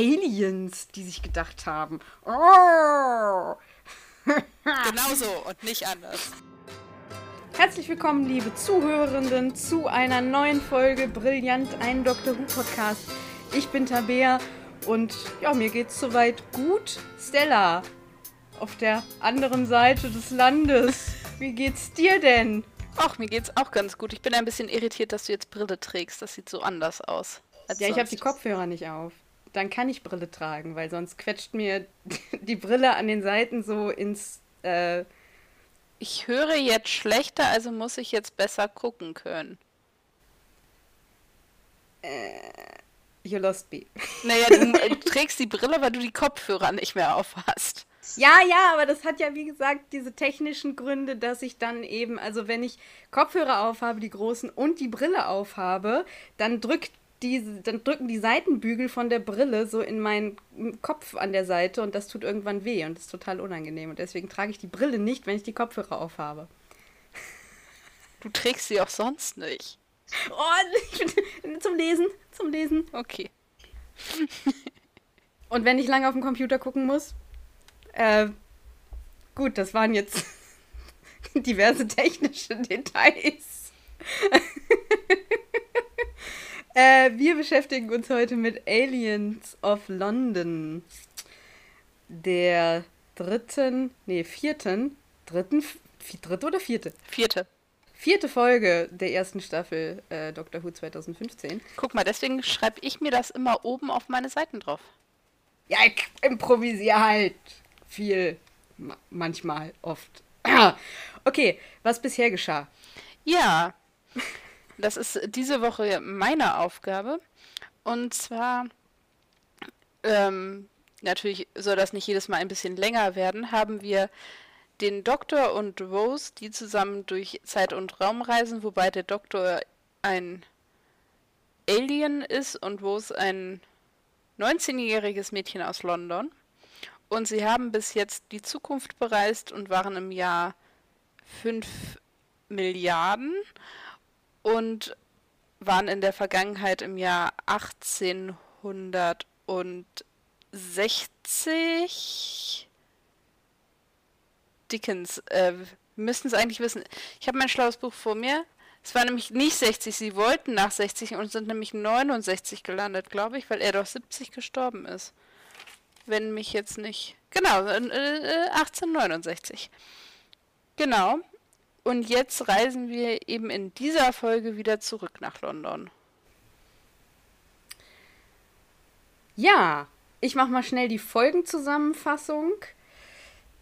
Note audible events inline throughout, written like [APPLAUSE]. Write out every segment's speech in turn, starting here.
Aliens, die sich gedacht haben. Oh. [LAUGHS] genau so und nicht anders. Herzlich willkommen, liebe Zuhörenden, zu einer neuen Folge Brillant, ein Dr. Who Podcast. Ich bin Tabea und ja, mir geht's soweit gut. Stella, auf der anderen Seite des Landes, [LAUGHS] wie geht's dir denn? Ach, mir geht's auch ganz gut. Ich bin ein bisschen irritiert, dass du jetzt Brille trägst. Das sieht so anders aus. Ja, ich habe die Kopfhörer nicht auf dann kann ich Brille tragen, weil sonst quetscht mir [LAUGHS] die Brille an den Seiten so ins. Äh ich höre jetzt schlechter, also muss ich jetzt besser gucken können. Äh, you lost me. [LAUGHS] Naja, du, trägst die Brille, weil du die Kopfhörer nicht mehr auf hast. Ja, ja, aber das hat ja, wie gesagt, diese technischen Gründe, dass ich dann eben, also wenn ich Kopfhörer aufhabe, die großen, und die Brille aufhabe, dann drückt die, dann drücken die Seitenbügel von der Brille so in meinen Kopf an der Seite und das tut irgendwann weh und ist total unangenehm. Und deswegen trage ich die Brille nicht, wenn ich die Kopfhörer aufhabe. Du trägst sie auch sonst nicht. Oh, zum Lesen, zum Lesen. Okay. und wenn ich lange auf dem Computer gucken muss, äh, gut, das waren jetzt [LAUGHS] diverse technische Details. [LAUGHS] Äh, wir beschäftigen uns heute mit Aliens of London. Der dritten, nee, vierten, dritten, dritte oder vierte? Vierte. Vierte Folge der ersten Staffel äh, Doctor Who 2015. Guck mal, deswegen schreibe ich mir das immer oben auf meine Seiten drauf. Ja, ich improvisiere halt viel. Ma manchmal, oft. [CLEARS THROAT] okay, was bisher geschah? Ja, das ist diese Woche meine Aufgabe. Und zwar, ähm, natürlich soll das nicht jedes Mal ein bisschen länger werden, haben wir den Doktor und Rose, die zusammen durch Zeit und Raum reisen, wobei der Doktor ein Alien ist und Rose ein 19-jähriges Mädchen aus London. Und sie haben bis jetzt die Zukunft bereist und waren im Jahr 5 Milliarden und waren in der Vergangenheit im Jahr 1860. Dickens, äh, müssten es eigentlich wissen. Ich habe mein schlaues Buch vor mir. Es war nämlich nicht 60, sie wollten nach 60 und sind nämlich 69 gelandet, glaube ich, weil er doch 70 gestorben ist. Wenn mich jetzt nicht. Genau, äh, 1869. Genau. Und jetzt reisen wir eben in dieser Folge wieder zurück nach London. Ja, ich mache mal schnell die Folgenzusammenfassung.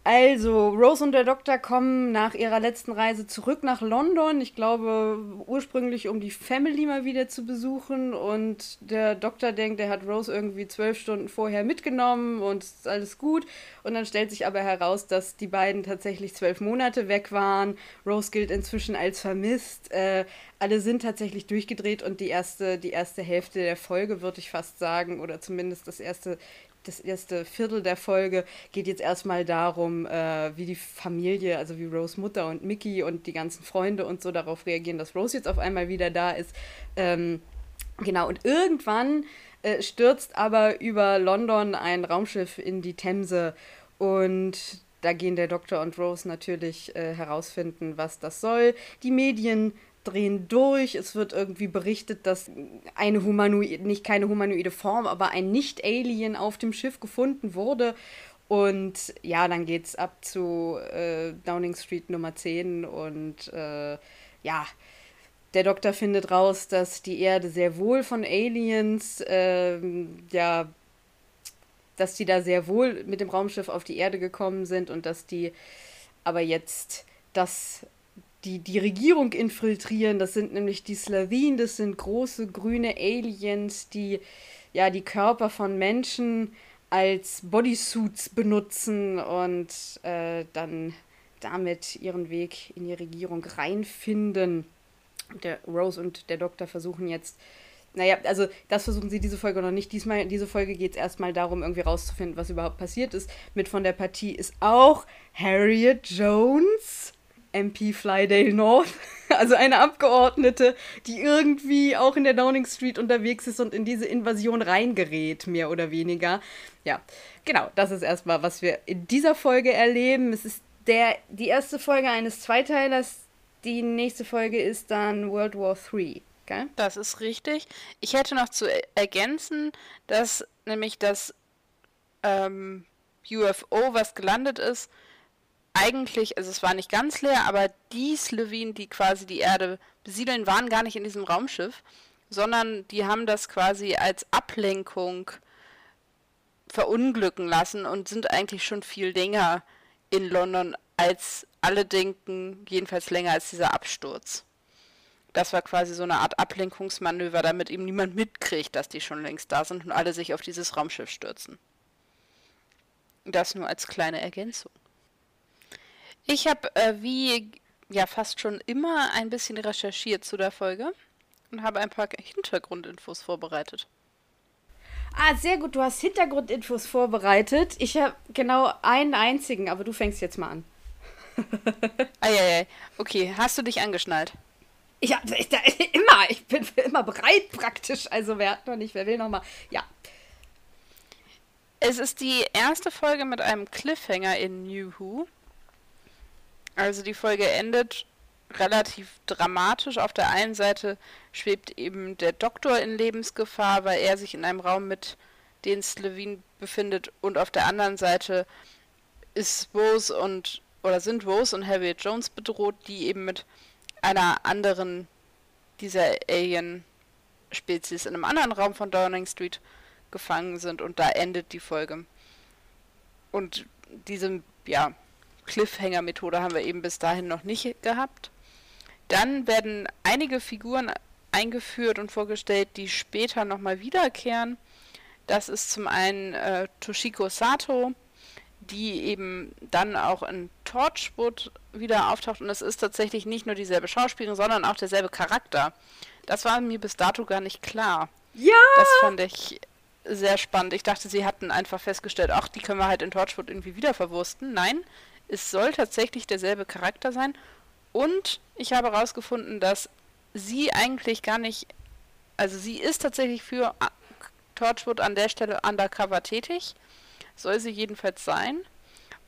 Also, Rose und der Doktor kommen nach ihrer letzten Reise zurück nach London. Ich glaube, ursprünglich, um die Family mal wieder zu besuchen. Und der Doktor denkt, er hat Rose irgendwie zwölf Stunden vorher mitgenommen und ist alles gut. Und dann stellt sich aber heraus, dass die beiden tatsächlich zwölf Monate weg waren. Rose gilt inzwischen als vermisst. Äh, alle sind tatsächlich durchgedreht und die erste, die erste Hälfte der Folge, würde ich fast sagen, oder zumindest das erste, das erste Viertel der Folge geht jetzt erstmal darum, äh, wie die Familie, also wie Rose Mutter und Mickey und die ganzen Freunde und so darauf reagieren, dass Rose jetzt auf einmal wieder da ist. Ähm, genau, und irgendwann äh, stürzt aber über London ein Raumschiff in die Themse und da gehen der Doktor und Rose natürlich äh, herausfinden, was das soll. Die Medien drehen durch. Es wird irgendwie berichtet, dass eine humanoide, nicht keine humanoide Form, aber ein Nicht-Alien auf dem Schiff gefunden wurde. Und ja, dann geht's ab zu äh, Downing Street Nummer 10 und äh, ja, der Doktor findet raus, dass die Erde sehr wohl von Aliens, äh, ja, dass die da sehr wohl mit dem Raumschiff auf die Erde gekommen sind und dass die aber jetzt das die, die Regierung infiltrieren. Das sind nämlich die Slavin, das sind große grüne Aliens, die ja die Körper von Menschen als Bodysuits benutzen und äh, dann damit ihren Weg in die Regierung reinfinden. Der Rose und der Doktor versuchen jetzt, naja, also das versuchen sie diese Folge noch nicht. Diesmal, diese Folge geht es erstmal darum, irgendwie rauszufinden, was überhaupt passiert ist. Mit von der Partie ist auch Harriet Jones MP Flydale North, [LAUGHS] also eine Abgeordnete, die irgendwie auch in der Downing Street unterwegs ist und in diese Invasion reingerät, mehr oder weniger. Ja, genau, das ist erstmal, was wir in dieser Folge erleben. Es ist der, die erste Folge eines Zweiteilers. Die nächste Folge ist dann World War III. Gell? Das ist richtig. Ich hätte noch zu ergänzen, dass nämlich das ähm, UFO, was gelandet ist, eigentlich, also es war nicht ganz leer, aber die Slevin, die quasi die Erde besiedeln, waren gar nicht in diesem Raumschiff, sondern die haben das quasi als Ablenkung verunglücken lassen und sind eigentlich schon viel länger in London, als alle denken, jedenfalls länger als dieser Absturz. Das war quasi so eine Art Ablenkungsmanöver, damit eben niemand mitkriegt, dass die schon längst da sind und alle sich auf dieses Raumschiff stürzen. Das nur als kleine Ergänzung. Ich habe äh, wie ja fast schon immer ein bisschen recherchiert zu der Folge und habe ein paar Hintergrundinfos vorbereitet. Ah, sehr gut, du hast Hintergrundinfos vorbereitet. Ich habe genau einen einzigen, aber du fängst jetzt mal an. [LAUGHS] Eieiei. Okay, hast du dich angeschnallt? Ja, ich, da, immer. Ich bin immer bereit praktisch. Also wer hat noch nicht, wer will noch mal. Ja. Es ist die erste Folge mit einem Cliffhanger in New Who. Also die Folge endet relativ dramatisch. Auf der einen Seite schwebt eben der Doktor in Lebensgefahr, weil er sich in einem Raum mit den Slevin befindet und auf der anderen Seite ist Rose und oder sind Rose und Harriet Jones bedroht, die eben mit einer anderen dieser Alien-Spezies in einem anderen Raum von Downing Street gefangen sind und da endet die Folge. Und diese, ja, Cliffhanger-Methode haben wir eben bis dahin noch nicht gehabt. Dann werden einige Figuren eingeführt und vorgestellt, die später nochmal wiederkehren. Das ist zum einen äh, Toshiko Sato, die eben dann auch in Torchwood wieder auftaucht. Und es ist tatsächlich nicht nur dieselbe Schauspielerin, sondern auch derselbe Charakter. Das war mir bis dato gar nicht klar. Ja! Das fand ich sehr spannend. Ich dachte, sie hatten einfach festgestellt, ach, die können wir halt in Torchwood irgendwie wieder verwursten. Nein, es soll tatsächlich derselbe Charakter sein. Und ich habe herausgefunden, dass sie eigentlich gar nicht, also sie ist tatsächlich für Torchwood an der Stelle undercover tätig, soll sie jedenfalls sein.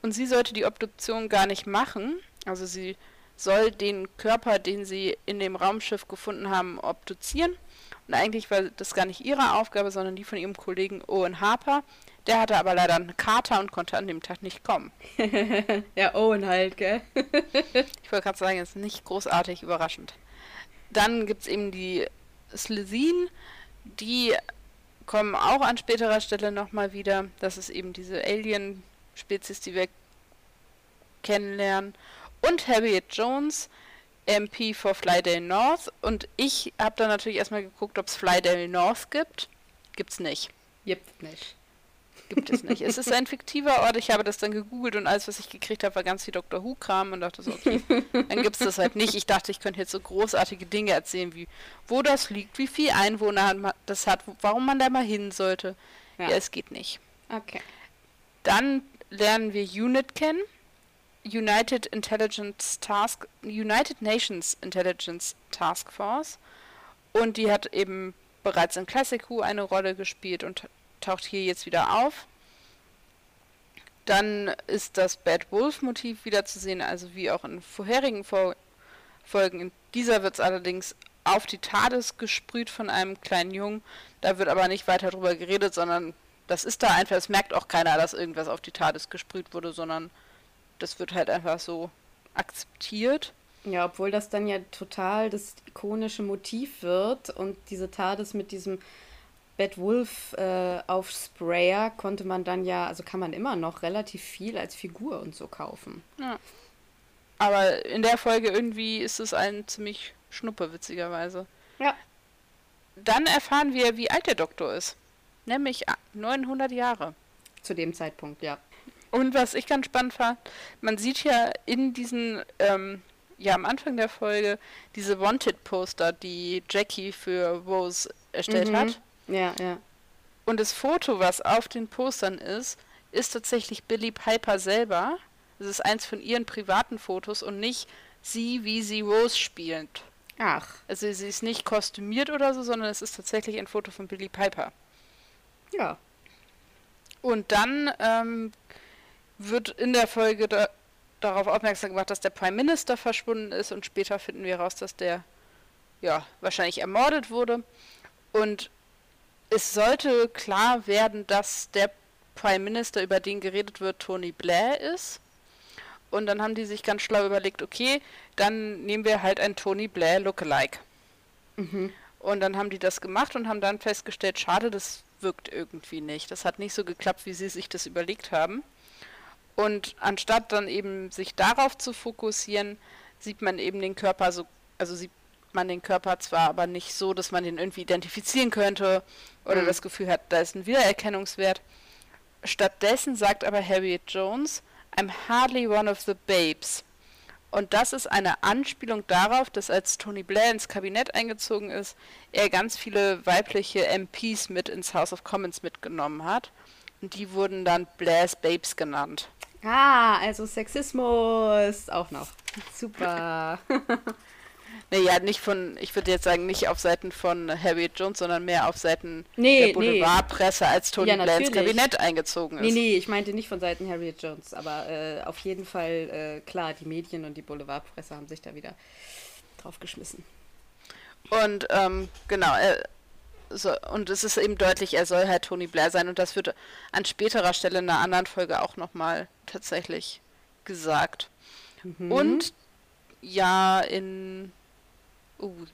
Und sie sollte die Obduktion gar nicht machen. Also sie soll den Körper, den sie in dem Raumschiff gefunden haben, obduzieren. Und eigentlich war das gar nicht ihre Aufgabe, sondern die von ihrem Kollegen Owen Harper. Der hatte aber leider einen Kater und konnte an dem Tag nicht kommen. [LAUGHS] ja, Owen halt, gell? [LAUGHS] ich wollte gerade sagen, ist nicht großartig überraschend. Dann gibt es eben die Slezin, die kommen auch an späterer Stelle nochmal wieder. Das ist eben diese Alien-Spezies, die wir kennenlernen. Und Harriet Jones, MP for Flydale North. Und ich habe dann natürlich erstmal geguckt, ob es Flydale North gibt. Gibt's nicht. Gibt nicht gibt es nicht. es ist ein fiktiver Ort. Ich habe das dann gegoogelt und alles, was ich gekriegt habe, war ganz viel Dr. Who-Kram und dachte so, okay, dann gibt es das halt nicht. Ich dachte, ich könnte jetzt so großartige Dinge erzählen, wie wo das liegt, wie viel Einwohner das hat, warum man da mal hin sollte. Ja, ja es geht nicht. Okay. Dann lernen wir UNIT kennen. United Intelligence Task, United Nations Intelligence Task Force. Und die hat eben bereits in Classic Who eine Rolle gespielt und taucht hier jetzt wieder auf. Dann ist das Bad Wolf Motiv wieder zu sehen, also wie auch in vorherigen Fol Folgen. In dieser wird es allerdings auf die TARDIS gesprüht von einem kleinen Jungen. Da wird aber nicht weiter drüber geredet, sondern das ist da einfach, es merkt auch keiner, dass irgendwas auf die TARDIS gesprüht wurde, sondern das wird halt einfach so akzeptiert. Ja, obwohl das dann ja total das ikonische Motiv wird und diese TARDIS mit diesem Bad Wolf äh, auf Sprayer konnte man dann ja, also kann man immer noch relativ viel als Figur und so kaufen. Ja. Aber in der Folge irgendwie ist es ein ziemlich Schnuppe, witzigerweise. Ja. Dann erfahren wir, wie alt der Doktor ist. Nämlich 900 Jahre. Zu dem Zeitpunkt, ja. Und was ich ganz spannend fand, man sieht ja in diesen, ähm, ja am Anfang der Folge, diese Wanted-Poster, die Jackie für Rose erstellt mhm. hat. Ja, ja. Und das Foto, was auf den Postern ist, ist tatsächlich Billy Piper selber. Das ist eins von ihren privaten Fotos und nicht sie, wie sie Rose spielt. Ach. Also sie ist nicht kostümiert oder so, sondern es ist tatsächlich ein Foto von Billy Piper. Ja. Und dann ähm, wird in der Folge da, darauf aufmerksam gemacht, dass der Prime Minister verschwunden ist und später finden wir raus, dass der ja wahrscheinlich ermordet wurde. Und es sollte klar werden, dass der Prime Minister, über den geredet wird, Tony Blair ist. Und dann haben die sich ganz schlau überlegt, okay, dann nehmen wir halt ein Tony Blair Lookalike. Mhm. Und dann haben die das gemacht und haben dann festgestellt, schade, das wirkt irgendwie nicht. Das hat nicht so geklappt, wie sie sich das überlegt haben. Und anstatt dann eben sich darauf zu fokussieren, sieht man eben den Körper so, also sieht man den Körper zwar aber nicht so, dass man den irgendwie identifizieren könnte oder mhm. das Gefühl hat, da ist ein Wiedererkennungswert. Stattdessen sagt aber Harriet Jones, I'm hardly one of the babes. Und das ist eine Anspielung darauf, dass als Tony Blair ins Kabinett eingezogen ist, er ganz viele weibliche MPs mit ins House of Commons mitgenommen hat. Und die wurden dann Blairs Babes genannt. Ah, also Sexismus auch noch. Super. [LAUGHS] Naja, nicht von, ich würde jetzt sagen, nicht auf Seiten von Harriet Jones, sondern mehr auf Seiten nee, der Boulevardpresse, nee. als Tony ja, Blair ins Kabinett eingezogen ist. Nee, nee, ich meinte nicht von Seiten Harriet Jones, aber äh, auf jeden Fall, äh, klar, die Medien und die Boulevardpresse haben sich da wieder draufgeschmissen. Und ähm, genau, er, so, und es ist eben deutlich, er soll halt Tony Blair sein und das wird an späterer Stelle in einer anderen Folge auch nochmal tatsächlich gesagt. Mhm. Und ja, in Uh,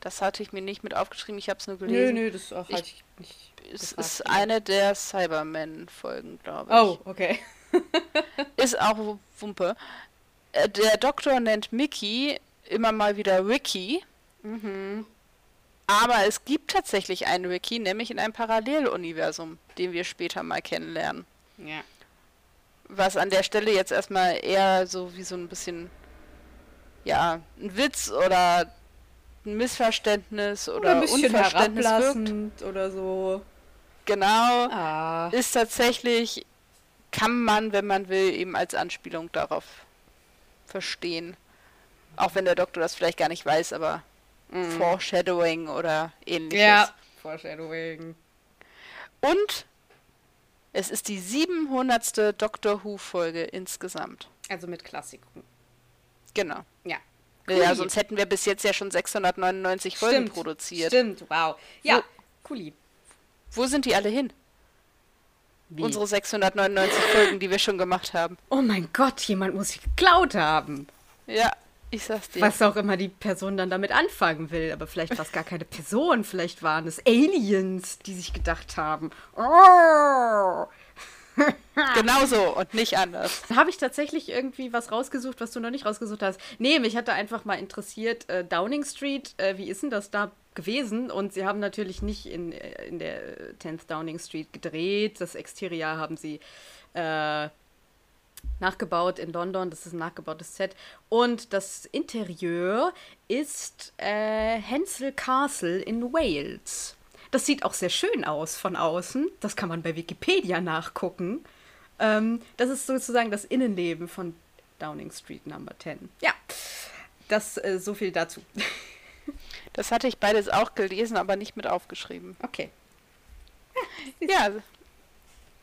das hatte ich mir nicht mit aufgeschrieben, ich habe es nur gelesen. Nö, nö, das auch hatte ich nicht. Es ist ja. eine der Cybermen-Folgen, glaube ich. Oh, okay. [LAUGHS] ist auch Wumpe. Äh, der Doktor nennt Mickey immer mal wieder Ricky. Mhm. Aber es gibt tatsächlich einen Ricky, nämlich in einem Paralleluniversum, den wir später mal kennenlernen. Ja. Was an der Stelle jetzt erstmal eher so wie so ein bisschen ja, ein Witz oder ein Missverständnis oder, oder ein bisschen Unverständnis wirkt. oder so. Genau. Ah. Ist tatsächlich, kann man, wenn man will, eben als Anspielung darauf verstehen. Auch wenn der Doktor das vielleicht gar nicht weiß, aber mm. Foreshadowing oder ähnliches. Ja, Foreshadowing. Und es ist die 700. Doctor Who-Folge insgesamt. Also mit Klassiken. Genau. Ja. Cool. Ja, sonst hätten wir bis jetzt ja schon 699 Folgen Stimmt. produziert. Stimmt, wow. Ja, cool. Wo sind die alle hin? Wie? Unsere 699 Folgen, die wir schon gemacht haben. Oh mein Gott, jemand muss sie geklaut haben. Ja, ich sag's dir. Was auch immer die Person dann damit anfangen will. Aber vielleicht war es gar keine Person. Vielleicht waren es Aliens, die sich gedacht haben. Oh, [LAUGHS] genau so und nicht anders. Habe ich tatsächlich irgendwie was rausgesucht, was du noch nicht rausgesucht hast? Nee, mich hatte einfach mal interessiert, äh, Downing Street, äh, wie ist denn das da gewesen? Und sie haben natürlich nicht in, äh, in der 10th Downing Street gedreht. Das Exterior haben sie äh, nachgebaut in London. Das ist ein nachgebautes Set. Und das Interieur ist äh, Hensel Castle in Wales. Das sieht auch sehr schön aus von außen. Das kann man bei Wikipedia nachgucken. Ähm, das ist sozusagen das Innenleben von Downing Street Number 10. Ja, das äh, so viel dazu. [LAUGHS] Das hatte ich beides auch gelesen, aber nicht mit aufgeschrieben. Okay. Ja.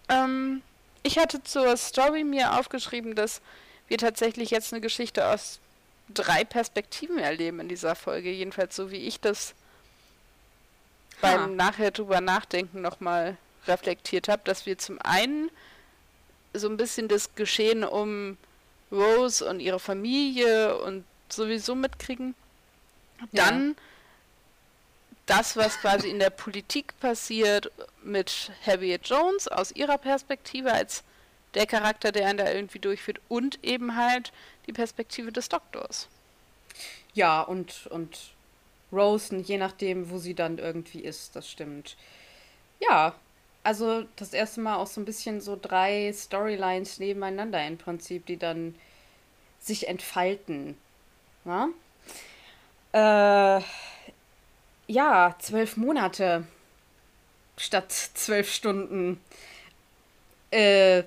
Ähm, ich hatte zur Story mir aufgeschrieben, dass wir tatsächlich jetzt eine Geschichte aus drei Perspektiven erleben in dieser Folge. Jedenfalls so wie ich das beim nachher drüber nachdenken nochmal reflektiert habe, dass wir zum einen so ein bisschen das Geschehen um Rose und ihre Familie und sowieso mitkriegen. Dann ja. Das, was quasi in der Politik passiert mit Harriet Jones aus ihrer Perspektive als der Charakter, der einen da irgendwie durchführt und eben halt die Perspektive des Doktors. Ja, und, und roasten, je nachdem, wo sie dann irgendwie ist, das stimmt. Ja, also das erste Mal auch so ein bisschen so drei Storylines nebeneinander im Prinzip, die dann sich entfalten. Ja, äh, ja zwölf Monate statt zwölf Stunden. Äh,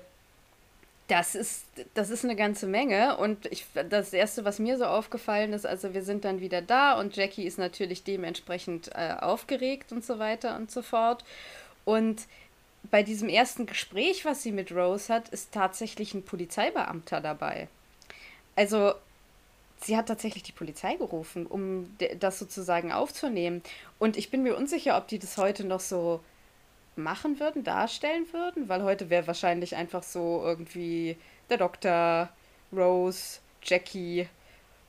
Das ist, das ist eine ganze Menge. Und ich, das Erste, was mir so aufgefallen ist, also wir sind dann wieder da und Jackie ist natürlich dementsprechend äh, aufgeregt und so weiter und so fort. Und bei diesem ersten Gespräch, was sie mit Rose hat, ist tatsächlich ein Polizeibeamter dabei. Also sie hat tatsächlich die Polizei gerufen, um das sozusagen aufzunehmen. Und ich bin mir unsicher, ob die das heute noch so machen würden, darstellen würden, weil heute wäre wahrscheinlich einfach so irgendwie der Doktor, Rose, Jackie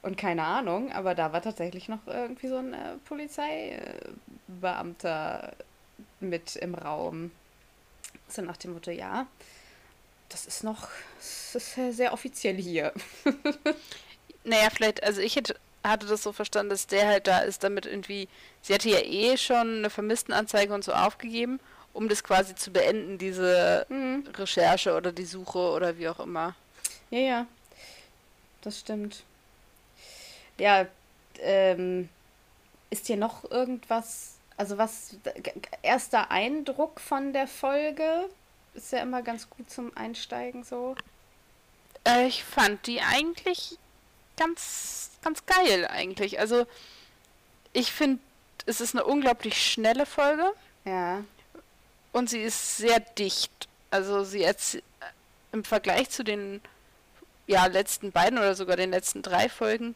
und keine Ahnung, aber da war tatsächlich noch irgendwie so ein äh, Polizeibeamter mit im Raum. So nach dem Motto, ja, das ist noch, das ist sehr offiziell hier. [LAUGHS] naja, vielleicht, also ich hätte, hatte das so verstanden, dass der halt da ist, damit irgendwie, sie hatte ja eh schon eine Vermisstenanzeige und so aufgegeben um das quasi zu beenden, diese mhm. Recherche oder die Suche oder wie auch immer. Ja, ja. Das stimmt. Ja, ähm, ist hier noch irgendwas, also was, erster Eindruck von der Folge? Ist ja immer ganz gut zum Einsteigen so. Äh, ich fand die eigentlich ganz, ganz geil eigentlich. Also ich finde, es ist eine unglaublich schnelle Folge. Ja. Und sie ist sehr dicht. Also sie jetzt im Vergleich zu den ja, letzten beiden oder sogar den letzten drei Folgen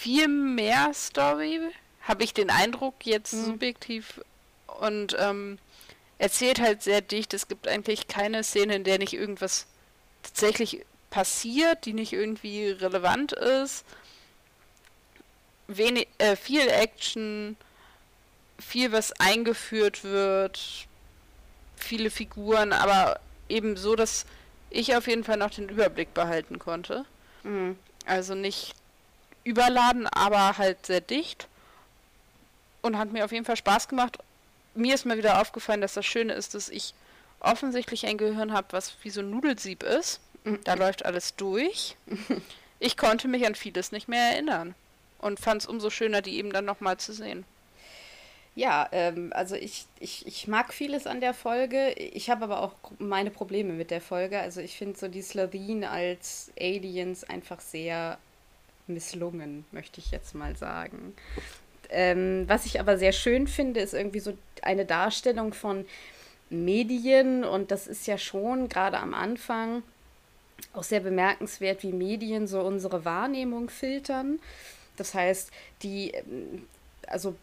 viel mehr Story, habe ich den Eindruck jetzt mhm. subjektiv und ähm, erzählt halt sehr dicht. Es gibt eigentlich keine Szene, in der nicht irgendwas tatsächlich passiert, die nicht irgendwie relevant ist. Wenig, äh, viel Action, viel, was eingeführt wird, viele Figuren, aber eben so, dass ich auf jeden Fall noch den Überblick behalten konnte. Mhm. Also nicht überladen, aber halt sehr dicht. Und hat mir auf jeden Fall Spaß gemacht. Mir ist mal wieder aufgefallen, dass das Schöne ist, dass ich offensichtlich ein Gehirn habe, was wie so ein Nudelsieb ist. Mhm. Da läuft alles durch. [LAUGHS] Ich konnte mich an vieles nicht mehr erinnern. Und fand es umso schöner, die eben dann nochmal zu sehen. Ja, ähm, also ich, ich, ich mag vieles an der Folge. Ich habe aber auch meine Probleme mit der Folge. Also ich finde so die Slovene als Aliens einfach sehr misslungen, möchte ich jetzt mal sagen. Ähm, was ich aber sehr schön finde, ist irgendwie so eine Darstellung von Medien und das ist ja schon gerade am Anfang auch sehr bemerkenswert, wie Medien so unsere Wahrnehmung filtern. Das heißt, die, ähm, also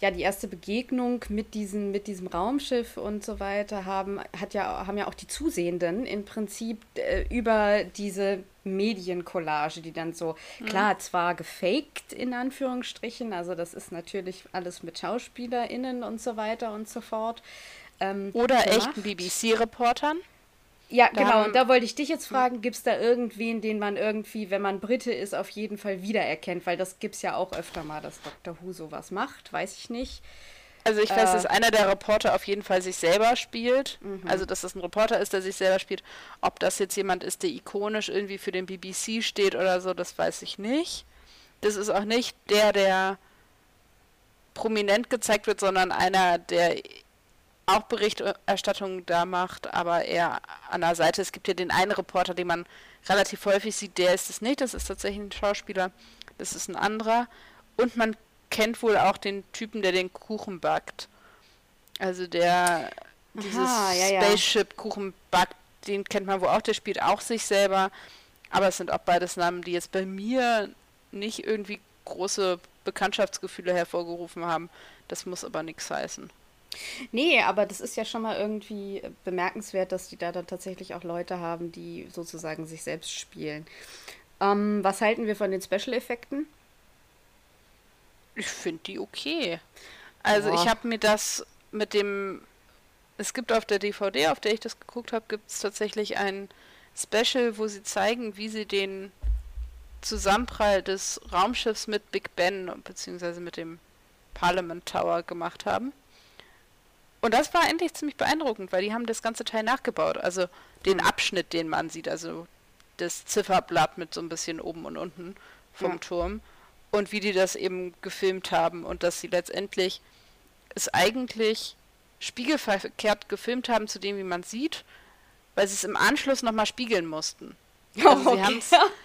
ja die erste Begegnung mit diesem, mit diesem Raumschiff und so weiter haben, hat ja, haben ja auch die Zusehenden im Prinzip äh, über diese Mediencollage, die dann so, mhm. klar, zwar gefaked in Anführungsstrichen, also das ist natürlich alles mit SchauspielerInnen und so weiter und so fort. Ähm, Oder gemacht. echten BBC-Reportern. Ja, da genau. Und da wollte ich dich jetzt fragen, gibt es da irgendwen, den man irgendwie, wenn man Brite ist, auf jeden Fall wiedererkennt? Weil das gibt es ja auch öfter mal, dass Dr. Who sowas macht, weiß ich nicht. Also ich weiß, äh, dass einer der Reporter auf jeden Fall sich selber spielt. Mhm. Also dass das ein Reporter ist, der sich selber spielt. Ob das jetzt jemand ist, der ikonisch irgendwie für den BBC steht oder so, das weiß ich nicht. Das ist auch nicht der, der prominent gezeigt wird, sondern einer, der auch Berichterstattung da macht, aber eher an der Seite. Es gibt ja den einen Reporter, den man relativ häufig sieht, der ist es nicht, das ist tatsächlich ein Schauspieler, das ist ein anderer. Und man kennt wohl auch den Typen, der den Kuchen backt. Also der dieses ja, ja. Spaceship-Kuchen backt, den kennt man wohl auch, der spielt auch sich selber. Aber es sind auch beides Namen, die jetzt bei mir nicht irgendwie große Bekanntschaftsgefühle hervorgerufen haben. Das muss aber nichts heißen. Nee, aber das ist ja schon mal irgendwie bemerkenswert, dass die da dann tatsächlich auch Leute haben, die sozusagen sich selbst spielen. Ähm, was halten wir von den Special-Effekten? Ich finde die okay. Also Boah. ich habe mir das mit dem, es gibt auf der DVD, auf der ich das geguckt habe, gibt es tatsächlich ein Special, wo sie zeigen, wie sie den Zusammenprall des Raumschiffs mit Big Ben beziehungsweise mit dem Parliament Tower gemacht haben. Und das war endlich ziemlich beeindruckend, weil die haben das ganze Teil nachgebaut. Also den Abschnitt, den man sieht, also das Zifferblatt mit so ein bisschen oben und unten vom ja. Turm. Und wie die das eben gefilmt haben und dass sie letztendlich es eigentlich spiegelverkehrt gefilmt haben zu dem, wie man sieht. weil sie es im Anschluss nochmal spiegeln mussten. Also, [LAUGHS] Oh, haben's, [LAUGHS]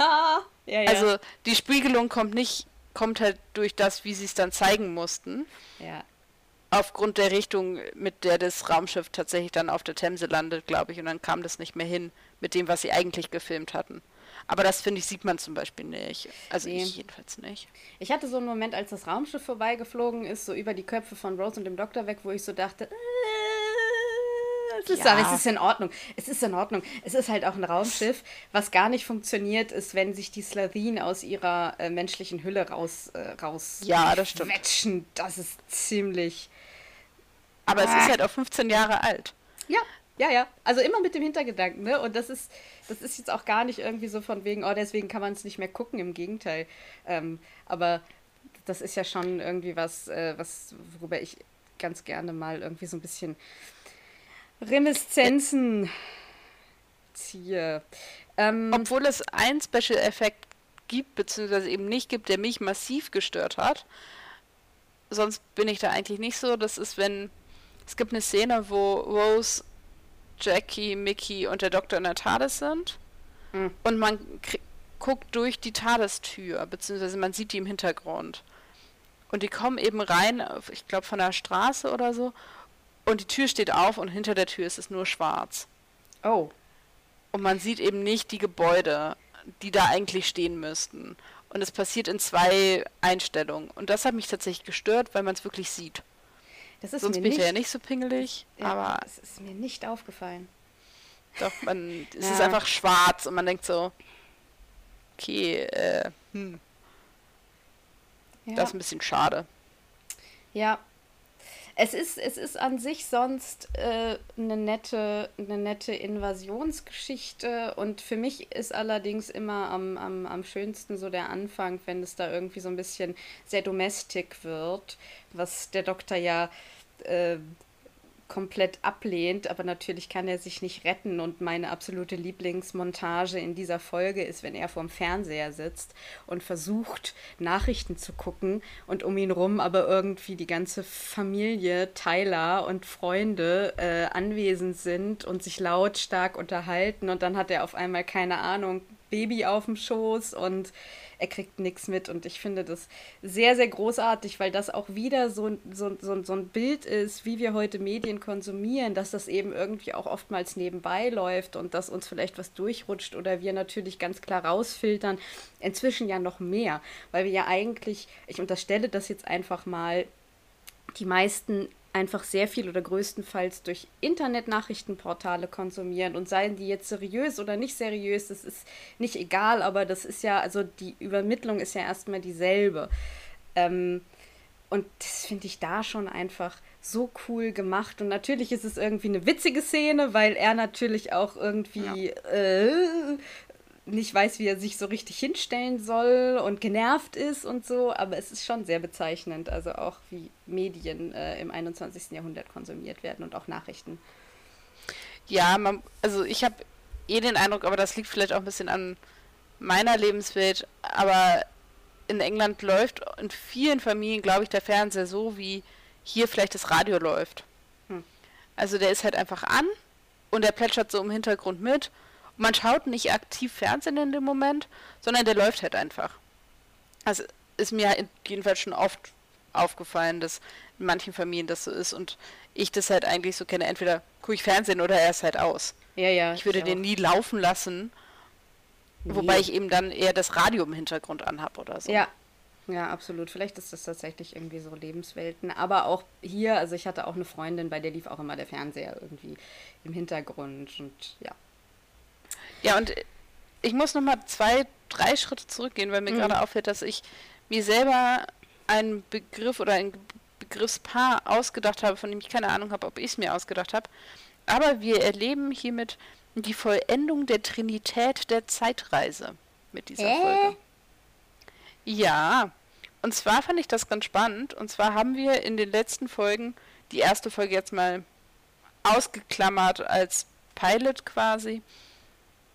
ja, ja. also die Spiegelung kommt nicht, kommt halt durch das, wie sie es dann zeigen mussten. ja. Aufgrund der Richtung, mit der das Raumschiff tatsächlich dann auf der Themse landet, glaube ich. Und dann kam das nicht mehr hin mit dem, was sie eigentlich gefilmt hatten. Aber das, finde ich, sieht man zum Beispiel nicht. Also Nee. ich jedenfalls nicht. Ich hatte so einen Moment, als das Raumschiff vorbeigeflogen ist, so über die Köpfe von Rose und dem Doktor weg, wo ich so dachte, äh, es ist, Ja. aber es ist in Ordnung. Es ist in Ordnung. Es ist halt auch ein Raumschiff. Was gar nicht funktioniert, ist, wenn sich die Slathin aus ihrer äh, menschlichen Hülle raus, äh, raus Ja, das stimmt. quetschen. Das ist ziemlich. Aber es Ah. ist halt auch 15 Jahre alt. Ja, ja, ja. Also immer mit dem Hintergedanken, ne? Und das ist, das ist jetzt auch gar nicht irgendwie so von wegen, oh, deswegen kann man es nicht mehr gucken, im Gegenteil. Ähm, aber das ist ja schon irgendwie was, äh, was, worüber ich ganz gerne mal irgendwie so ein bisschen Reminiszenzen ziehe. Ähm, Obwohl es einen Special-Effekt gibt, beziehungsweise eben nicht gibt, der mich massiv gestört hat. Sonst bin ich da eigentlich nicht so. Das ist, wenn. Es gibt eine Szene, wo Rose, Jackie, Mickey und der Doktor in der TARDIS sind. Mhm. Und man guckt durch die TARDIS-Tür, beziehungsweise man sieht die im Hintergrund. Und die kommen eben rein, ich glaube von der Straße oder so. Und die Tür steht auf und hinter der Tür ist es nur schwarz. oh, Und man sieht eben nicht die Gebäude, die da eigentlich stehen müssten. Und es passiert in zwei Einstellungen. Und das hat mich tatsächlich gestört, weil man es wirklich sieht. das ist Sonst mir bin ich nicht, ja nicht so pingelig, ja, aber das ist mir nicht aufgefallen. doch, man, [LAUGHS] es Ja. ist einfach schwarz und man denkt so, okay, äh, hm, Ja. das ist ein bisschen schade. Ja. Es ist, es ist an sich sonst äh, eine nette, eine nette Invasionsgeschichte und für mich ist allerdings immer am, am, am schönsten so der Anfang, wenn es da irgendwie so ein bisschen sehr domestic wird, was der Doktor ja äh, komplett ablehnt, aber natürlich kann er sich nicht retten. Und meine absolute Lieblingsmontage in dieser Folge ist, wenn er vorm Fernseher sitzt und versucht, Nachrichten zu gucken und um ihn rum aber irgendwie die ganze Familie, Tyler und Freunde äh, anwesend sind und sich lautstark unterhalten. Und dann hat er auf einmal keine Ahnung, Baby auf dem Schoß und er kriegt nichts mit. Und ich finde das sehr, sehr großartig, weil das auch wieder so, so, so, so ein Bild ist, wie wir heute Medien konsumieren, dass das eben irgendwie auch oftmals nebenbei läuft und dass uns vielleicht was durchrutscht oder wir natürlich ganz klar rausfiltern. Inzwischen ja noch mehr, weil wir ja eigentlich, ich unterstelle das jetzt einfach mal, die meisten einfach sehr viel oder größtenteils durch Internetnachrichtenportale konsumieren und seien die jetzt seriös oder nicht seriös, das ist nicht egal, aber das ist ja, also die Übermittlung ist ja erstmal dieselbe. Ähm, und das finde ich da schon einfach so cool gemacht. Und natürlich ist es irgendwie eine witzige Szene, weil er natürlich auch irgendwie äh, nicht weiß, wie er sich so richtig hinstellen soll und genervt ist und so. Aber es ist schon sehr bezeichnend, also auch wie Medien äh, im 21. Jahrhundert konsumiert werden und auch Nachrichten. Ja, man, also ich habe eh den Eindruck, aber das liegt vielleicht auch ein bisschen an meiner Lebenswelt, aber in England läuft in vielen Familien, glaube ich, der Fernseher so, wie hier vielleicht das Radio läuft. Hm. Also der ist halt einfach an und der plätschert so im Hintergrund mit. Man schaut nicht aktiv Fernsehen in dem Moment, sondern der läuft halt einfach. Also ist mir jedenfalls schon oft aufgefallen, dass in manchen Familien das so ist und ich das halt eigentlich so kenne, entweder gucke ich Fernsehen oder er ist halt aus. Ja, ja. Ich würde den auch. nie laufen lassen, wobei ich eben dann eher das Radio im Hintergrund anhab oder so. Ja. Ja, absolut. Vielleicht ist das tatsächlich irgendwie so Lebenswelten. Aber auch hier, also ich hatte auch eine Freundin, bei der lief auch immer der Fernseher irgendwie im Hintergrund und ja. Ja, und ich muss noch mal zwei, drei Schritte zurückgehen, weil mir Mhm. gerade auffällt, dass ich mir selber einen Begriff oder ein Begriffspaar ausgedacht habe, von dem ich keine Ahnung habe, ob ich es mir ausgedacht habe. Aber wir erleben hiermit die Vollendung der Trinität der Zeitreise mit dieser Äh? Folge. Ja, und zwar fand ich das ganz spannend. Und zwar haben wir in den letzten Folgen die erste Folge jetzt mal ausgeklammert als Pilot quasi.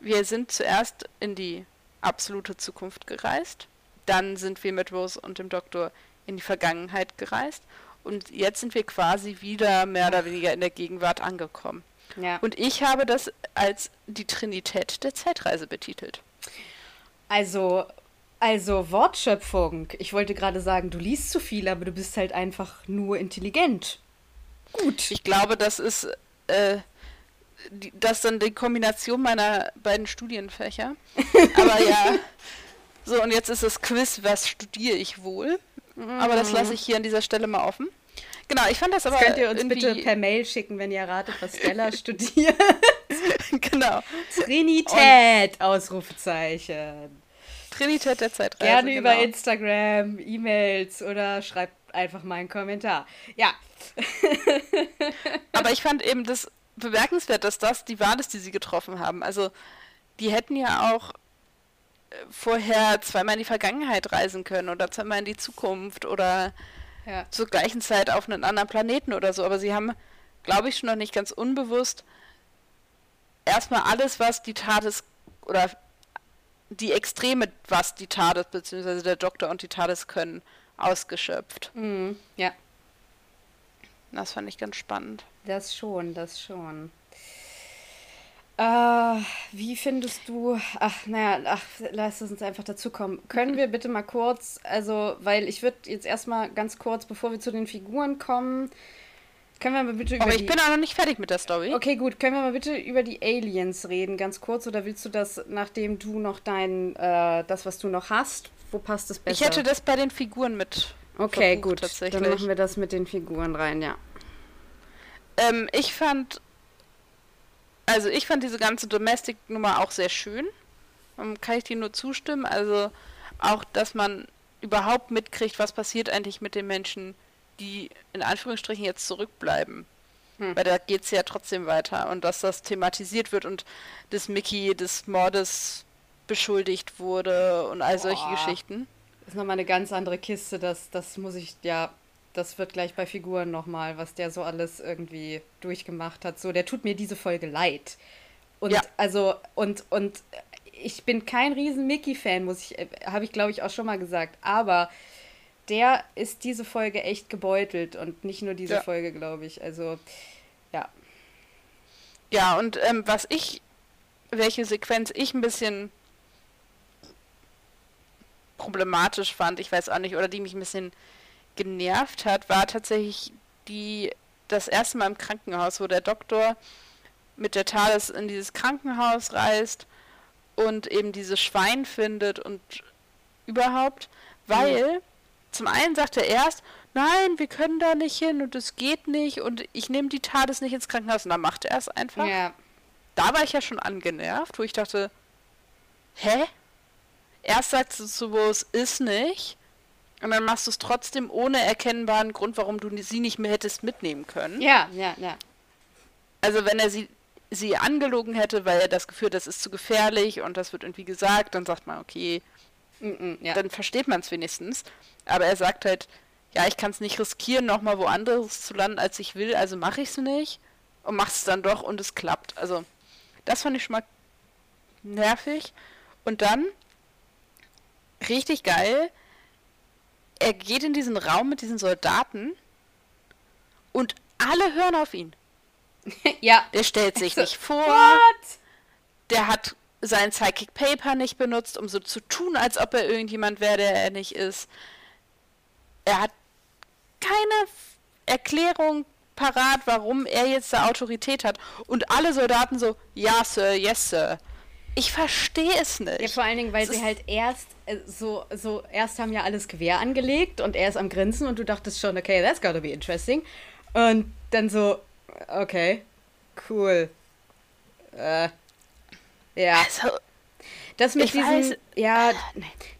Wir sind zuerst in die absolute Zukunft gereist. Dann sind wir mit Rose und dem Doktor in die Vergangenheit gereist. Und jetzt sind wir quasi wieder mehr oder weniger in der Gegenwart angekommen. Ja. Und ich habe das als die Trinität der Zeitreise betitelt. Also, also Wortschöpfung. Ich wollte gerade sagen, du liest zu viel, aber du bist halt einfach nur intelligent. Gut. Ich glaube, das ist äh, die, das dann die Kombination meiner beiden Studienfächer. [LAUGHS] aber ja. So, und jetzt ist das Quiz, was studiere ich wohl? Aber das lasse ich hier an dieser Stelle mal offen. Genau, ich fand das aber. Das könnt ihr uns bitte per Mail schicken, wenn ihr ratet, was Stella [LAUGHS] studiert. [LAUGHS] genau. Trinität, und Ausrufezeichen. Trinität der Zeitreise. Gerne genau. über Instagram, E-Mails oder schreibt einfach mal einen Kommentar. Ja. aber ich fand eben das bemerkenswert, dass das die Wahl ist, die sie getroffen haben. Also, die hätten ja auch äh, vorher zweimal in die Vergangenheit reisen können oder zweimal in die Zukunft oder ja. zur gleichen Zeit auf einen anderen Planeten oder so. Aber sie haben, glaube ich, schon noch nicht ganz unbewusst erstmal alles, was die TARDIS oder die Extreme, was die TARDIS bzw. der Doktor und die TARDIS können, ausgeschöpft. Mhm. Ja. Das fand ich ganz spannend. Das schon, das schon. Äh, wie findest du, ach, naja, ach, lass uns einfach dazu kommen. Können wir bitte mal kurz, also, weil ich würde jetzt erstmal ganz kurz, bevor wir zu den Figuren kommen, können wir mal bitte über Aber ich die... bin auch noch nicht fertig mit der Story. Okay, gut. Können wir mal bitte über die Aliens reden, ganz kurz? Oder willst du das, nachdem du noch dein, äh, das, was du noch hast, wo passt es besser? Ich hätte das bei den Figuren mit. Okay, gut. Dann machen wir das mit den Figuren rein, ja. Ähm, ich fand also ich fand diese ganze Domestic-Nummer auch sehr schön. Ähm, kann ich dir nur zustimmen. Also auch, dass man überhaupt mitkriegt, was passiert eigentlich mit den Menschen, die in Anführungsstrichen jetzt zurückbleiben. Hm. Weil da geht es ja trotzdem weiter. Und dass das thematisiert wird und dass Mickey des Mordes beschuldigt wurde und all Boah. solche Geschichten. Das ist nochmal eine ganz andere Kiste. Das, das muss ich, ja, das wird gleich bei Figuren nochmal, was der so alles irgendwie durchgemacht hat. So, der tut mir diese Folge leid. Und ja. also, und, und ich bin kein riesen Mickey-Fan, muss ich, äh, habe ich glaube ich auch schon mal gesagt, aber der ist diese Folge echt gebeutelt und nicht nur diese ja. Folge, glaube ich. Also, ja. Ja, und ähm, was ich, welche Sequenz ich ein bisschen problematisch fand, ich weiß auch nicht, oder die mich ein bisschen genervt hat, war tatsächlich die das erste Mal im Krankenhaus, wo der Doktor mit der TARDIS in dieses Krankenhaus reist und eben dieses Schwein findet und überhaupt, weil ja. zum einen sagt er erst, nein, wir können da nicht hin und es geht nicht und ich nehme die TARDIS nicht ins Krankenhaus und dann macht er es einfach. Ja. Da war ich ja schon angenervt, wo ich dachte, hä? Erst sagst du so, wo es ist nicht und dann machst du es trotzdem ohne erkennbaren Grund, warum du sie nicht mehr hättest mitnehmen können. Ja, ja, ja. Also wenn er sie, sie angelogen hätte, weil er das Gefühl, das ist zu gefährlich und das wird irgendwie gesagt, dann sagt man, okay, mm -mm, ja. dann versteht man es wenigstens. Aber er sagt halt, ja, ich kann es nicht riskieren, nochmal woanders zu landen, als ich will, also mache ich es nicht und mach es dann doch und es klappt. Also das fand ich schon mal nervig. Und dann, richtig geil, er geht in diesen Raum mit diesen Soldaten und alle hören auf ihn. [LAUGHS] ja. Der stellt sich nicht vor. What? Der hat sein Psychic Paper nicht benutzt, um so zu tun, als ob er irgendjemand wäre, der er nicht ist. Er hat keine Erklärung parat, warum er jetzt da Autorität hat. Und alle Soldaten so, ja, Sir, yes, Sir. Ich verstehe es nicht. Ja, vor allen Dingen, weil das sie halt erst äh, so, so, erst haben ja alles Gewehr angelegt und er ist am Grinsen und du dachtest schon, okay, that's gotta be interesting. Und dann so, okay, cool. Äh, ja. Also, das mit diesem, weiß, ja,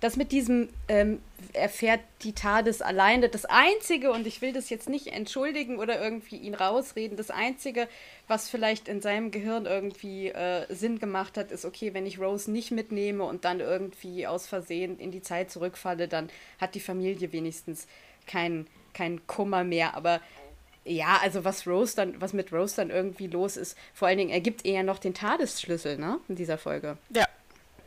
das mit diesem, ähm, erfährt die TARDIS alleine. Das Einzige, und ich will das jetzt nicht entschuldigen oder irgendwie ihn rausreden, das Einzige, was vielleicht in seinem Gehirn irgendwie äh, Sinn gemacht hat, ist, okay, wenn ich Rose nicht mitnehme und dann irgendwie aus Versehen in die Zeit zurückfalle, dann hat die Familie wenigstens keinen kein Kummer mehr. Aber ja, also was Rose dann, was mit Rose dann irgendwie los ist, vor allen Dingen, er gibt eher noch den TARDIS-Schlüssel, ne, in dieser Folge. Ja.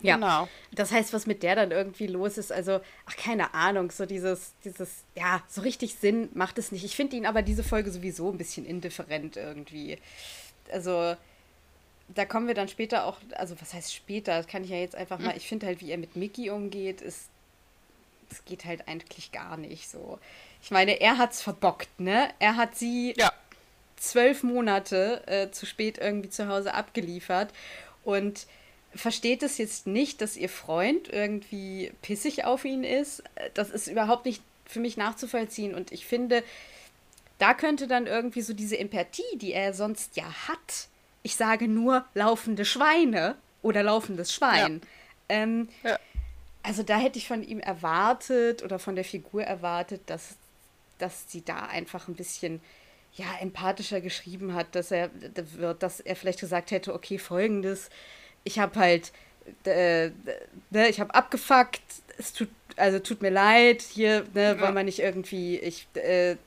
Ja. Genau. Das heißt, was mit der dann irgendwie los ist, also, ach, keine Ahnung, so dieses, dieses, ja, so richtig Sinn macht es nicht. Ich finde ihn aber diese Folge sowieso ein bisschen indifferent irgendwie. also da kommen wir dann später auch, also was heißt später, das kann ich ja jetzt einfach mal, hm. ich finde halt, wie er mit Mickey umgeht, ist, es geht halt eigentlich gar nicht so. Ich meine, er hat's verbockt, ne? Er hat sie ja. zwölf Monate äh, zu spät irgendwie zu Hause abgeliefert und versteht es jetzt nicht, dass ihr Freund irgendwie pissig auf ihn ist. Das ist überhaupt nicht für mich nachzuvollziehen und ich finde, da könnte dann irgendwie so diese Empathie, die er sonst ja hat, ich sage nur laufende Schweine oder laufendes Schwein. Ja. Ähm, ja. Also da hätte ich von ihm erwartet oder von der Figur erwartet, dass, dass sie da einfach ein bisschen ja, empathischer geschrieben hat, dass er, dass er vielleicht gesagt hätte, okay, folgendes, ich habe halt, äh, ne, ich habe abgefuckt, es tut, also tut mir leid, hier ne, ja. wollen wir nicht irgendwie, ich, äh,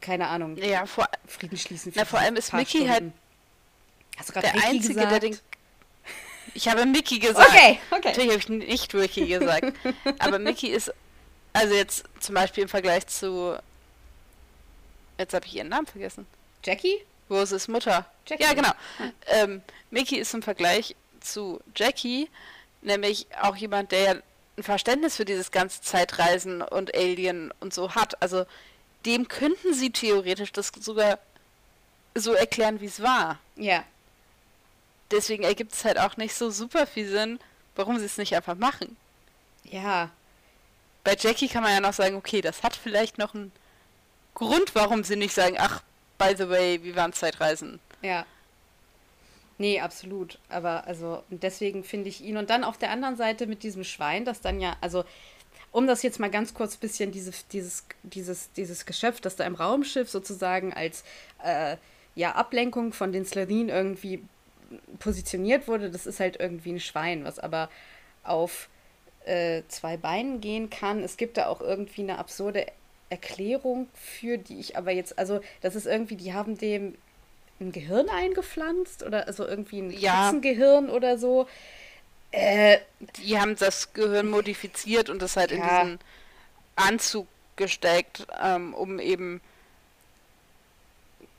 keine Ahnung, ja, vor, Frieden schließen. Na, vor allem ist Mickey halt Hast du gerade der Ricky Einzige, gesagt? der den. Ich habe Mickey [LAUGHS] gesagt. Okay, okay. Natürlich habe ich nicht Ricky gesagt. Aber Mickey ist, also jetzt zum Beispiel im Vergleich zu. Jetzt habe ich ihren Namen vergessen. Jackie? Es Mutter? Jackie. Ja, genau. Hm. Ähm, Mickey ist im Vergleich zu Jackie nämlich auch jemand, der ja ein Verständnis für dieses ganze Zeitreisen und Alien und so hat. Also dem könnten sie theoretisch das sogar so erklären, wie es war. Ja. Deswegen ergibt es halt auch nicht so super viel Sinn, warum sie es nicht einfach machen. Ja. Bei Jackie kann man ja noch sagen, okay, das hat vielleicht noch einen Grund, warum sie nicht sagen, ach, by the way, wir waren Zeitreisen. Ja. Nee, absolut. Aber also, deswegen finde ich ihn. Und dann auf der anderen Seite mit diesem Schwein, das dann ja, also um das jetzt mal ganz kurz ein bisschen, diese, dieses, dieses, dieses Geschöpf, das da im Raumschiff sozusagen als äh, ja, Ablenkung von den Slytherin irgendwie positioniert wurde, das ist halt irgendwie ein Schwein, was aber auf äh, zwei Beinen gehen kann. Es gibt da auch irgendwie eine absurde Erklärung für, die ich aber jetzt, also das ist irgendwie, die haben dem ein Gehirn eingepflanzt oder also irgendwie ein ja. Katzengehirn oder so. Äh, die haben das Gehirn modifiziert und das halt ja. in diesen Anzug gesteckt, ähm, um eben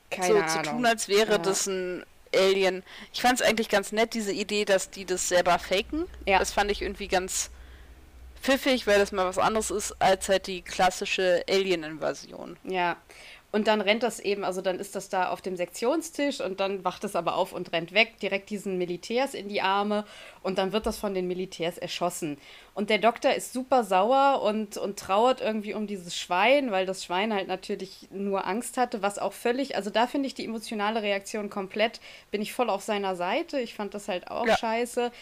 Keine so Ahnung. zu tun, als wäre ja. das ein Alien. Ich fand es eigentlich ganz nett, diese Idee, dass die das selber faken. Ja. Das fand ich irgendwie ganz pfiffig, weil das mal was anderes ist als halt die klassische Alien-Invasion. Ja. Und dann rennt das eben, also dann ist das da auf dem Sektionstisch und dann wacht es aber auf und rennt weg, direkt diesen Militärs in die Arme und dann wird das von den Militärs erschossen. Und der Doktor ist super sauer und, und trauert irgendwie um dieses Schwein, weil das Schwein halt natürlich nur Angst hatte, was auch völlig, also da finde ich die emotionale Reaktion komplett, bin ich voll auf seiner Seite. Ich fand das halt auch ja. scheiße.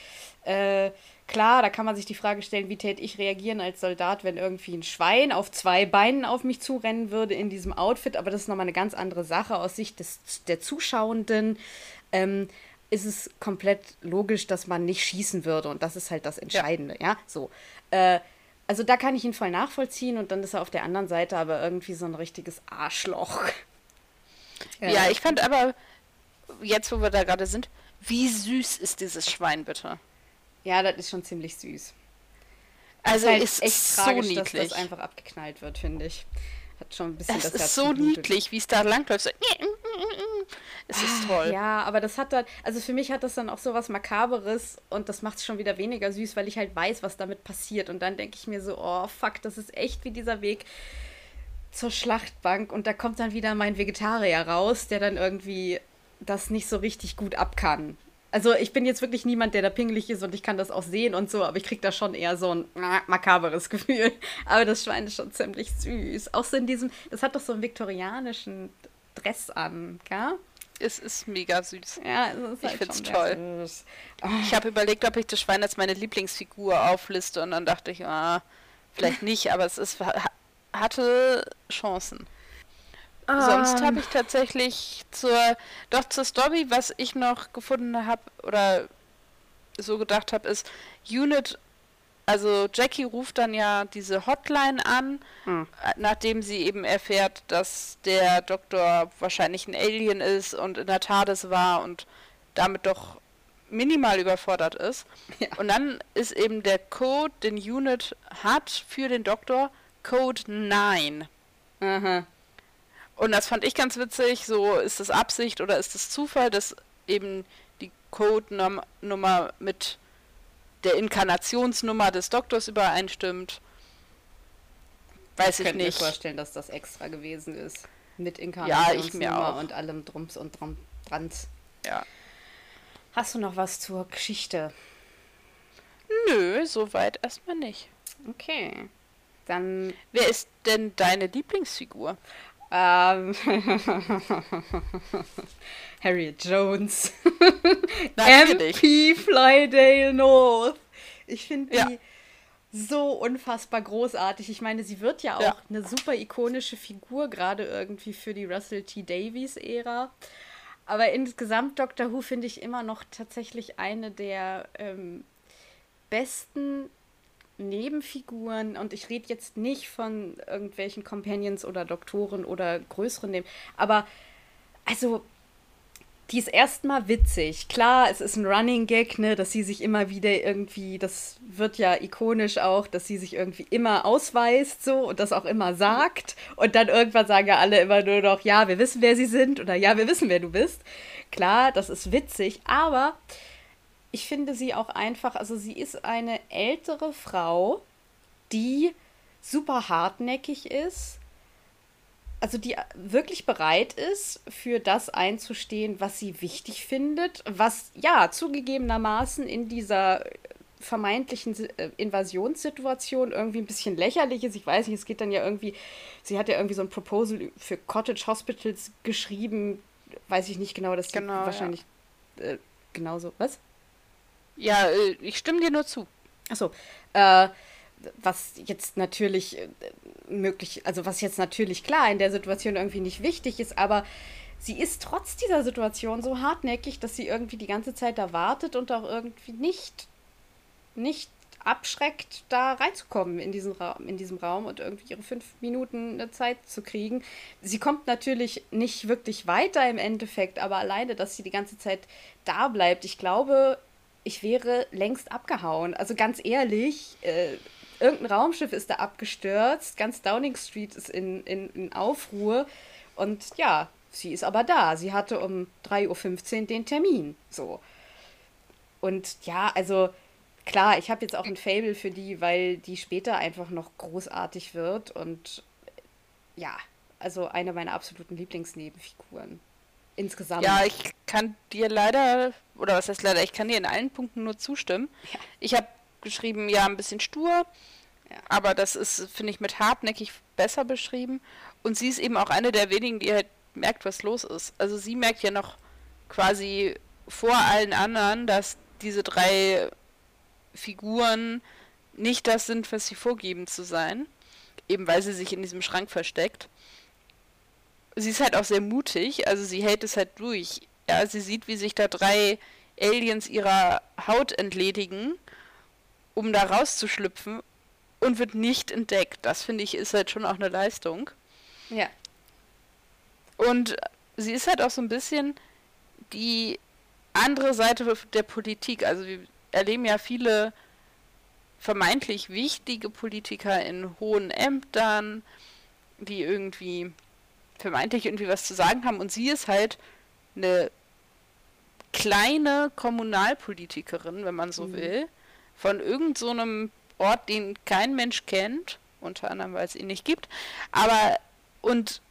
Äh, Klar, da kann man sich die Frage stellen, wie täte ich reagieren als Soldat, wenn irgendwie ein Schwein auf zwei Beinen auf mich zurennen würde in diesem Outfit, aber das ist nochmal eine ganz andere Sache aus Sicht des, der Zuschauenden. Ähm, ist es komplett logisch, dass man nicht schießen würde und das ist halt das Entscheidende, ja, ja? so. Äh, also da kann ich ihn voll nachvollziehen und dann ist er auf der anderen Seite aber irgendwie so ein richtiges Arschloch. Ja, ja ich fand aber, jetzt wo wir da gerade sind, wie süß ist dieses Schwein bitte? Ja, das ist schon ziemlich süß. Also ist, halt ist echt so tragisch, niedlich. dass das einfach abgeknallt wird, finde ich. Hat schon ein bisschen das, das ist so niedlich, wie es da langläuft. So, es ist ah, toll. Ja, aber das hat dann, also für mich hat das dann auch so was Makaberes und das macht es schon wieder weniger süß, weil ich halt weiß, was damit passiert. Und dann denke ich mir so, oh fuck, das ist echt wie dieser Weg zur Schlachtbank und da kommt dann wieder mein Vegetarier raus, der dann irgendwie das nicht so richtig gut abkann. Also ich bin jetzt wirklich niemand, der da pingelig ist und ich kann das auch sehen und so, aber ich kriege da schon eher so ein [LAUGHS] makaberes Gefühl. Aber das Schwein ist schon ziemlich süß. Auch so in diesem, das hat doch so einen viktorianischen Dress an, gell? Es ist mega süß. Ja, es ist halt ich find's toll. Oh. Ich habe überlegt, ob ich das Schwein als meine Lieblingsfigur aufliste und dann dachte ich, ah, vielleicht nicht, aber es ist, hatte Chancen. Um. Sonst habe ich tatsächlich zur, doch zur Story, was ich noch gefunden habe oder so gedacht habe, ist Unit, also Jackie ruft dann ja diese Hotline an, hm. nachdem sie eben erfährt, dass der Doktor wahrscheinlich ein Alien ist und in der TARDIS war und damit doch minimal überfordert ist. [LAUGHS] Ja. Und dann ist eben der Code, den Unit hat für den Doktor, Code 9. Aha. Und das fand ich ganz witzig. So, ist das Absicht oder ist das Zufall, dass eben die Codenummer mit der Inkarnationsnummer des Doktors übereinstimmt? Weiß ich, ich nicht. Ich mir vorstellen, dass das extra gewesen ist. Mit Inkarnationsnummer ja, und allem Drums und Drans. Ja. Hast du noch was zur Geschichte? Nö, soweit erstmal nicht. Okay. Dann. Wer ist denn deine Lieblingsfigur? Ähm. [LAUGHS] Harriet Jones. [LAUGHS] MP Flydale North. Ich finde ja. die so unfassbar großartig. Ich meine, sie wird ja auch ja. eine super ikonische Figur, gerade irgendwie für die Russell T. Davies-Ära. Aber insgesamt Doctor Who finde ich immer noch tatsächlich eine der ähm, besten Nebenfiguren. Und ich rede jetzt nicht von irgendwelchen Companions oder Doktoren oder größeren Nebenfiguren. Aber also die ist erstmal witzig. Klar, es ist ein Running Gag, ne, dass sie sich immer wieder irgendwie, das wird ja ikonisch auch, dass sie sich irgendwie immer ausweist so und das auch immer sagt. Und dann irgendwann sagen ja alle immer nur noch, ja, wir wissen, wer sie sind oder ja, wir wissen, wer du bist. Klar, das ist witzig, aber ich finde sie auch einfach, also sie ist eine ältere Frau, die super hartnäckig ist also die wirklich bereit ist, für das einzustehen, was sie wichtig findet, was ja zugegebenermaßen in dieser vermeintlichen äh, Invasionssituation irgendwie ein bisschen lächerlich ist. Ich weiß nicht, es geht dann ja irgendwie, sie hat ja irgendwie so ein Proposal für Cottage Hospitals geschrieben, weiß ich nicht genau, das genau, wahrscheinlich ja. äh, genauso. Was? Ja, äh, ich stimme dir nur zu. Achso, äh, was jetzt natürlich äh, möglich, also was jetzt natürlich klar in der Situation irgendwie nicht wichtig ist, aber sie ist trotz dieser Situation so hartnäckig, dass sie irgendwie die ganze Zeit da wartet und auch irgendwie nicht, nicht abschreckt, da reinzukommen in diesen Raum, in diesem Raum und irgendwie ihre fünf Minuten eine Zeit zu kriegen. Sie kommt natürlich nicht wirklich weiter im Endeffekt, aber alleine, dass sie die ganze Zeit da bleibt, ich glaube, ich wäre längst abgehauen. Also ganz ehrlich, äh, irgendein Raumschiff ist da abgestürzt, ganz Downing Street ist in, in, in Aufruhr und ja, sie ist aber da. Sie hatte um 3.15 Uhr den Termin. So. Und ja, also klar, ich habe jetzt auch ein Fable für die, weil die später einfach noch großartig wird und ja, also eine meiner absoluten Lieblingsnebenfiguren. Insgesamt. Ja, ich kann dir leider, oder was heißt leider, ich kann dir in allen Punkten nur zustimmen. Ja. Ich habe geschrieben, ja, ein bisschen stur, ja. aber das ist, finde ich, mit hartnäckig besser beschrieben. Und sie ist eben auch eine der wenigen, die halt merkt, was los ist. Also sie merkt ja noch quasi vor allen anderen, dass diese drei Figuren nicht das sind, was sie vorgeben zu sein. Eben weil sie sich in diesem Schrank versteckt. Sie ist halt auch sehr mutig, also sie hält es halt durch. Ja, sie sieht, wie sich da drei Aliens ihrer Haut entledigen um da rauszuschlüpfen und wird nicht entdeckt. Das finde ich ist halt schon auch eine Leistung. Ja. Und sie ist halt auch so ein bisschen die andere Seite der Politik. Also wir erleben ja viele vermeintlich wichtige Politiker in hohen Ämtern, die irgendwie vermeintlich irgendwie was zu sagen haben. Und sie ist halt eine kleine Kommunalpolitikerin, wenn man so mhm. will von irgendeinem so Ort, den kein Mensch kennt, unter anderem, weil es ihn nicht gibt. Aber, und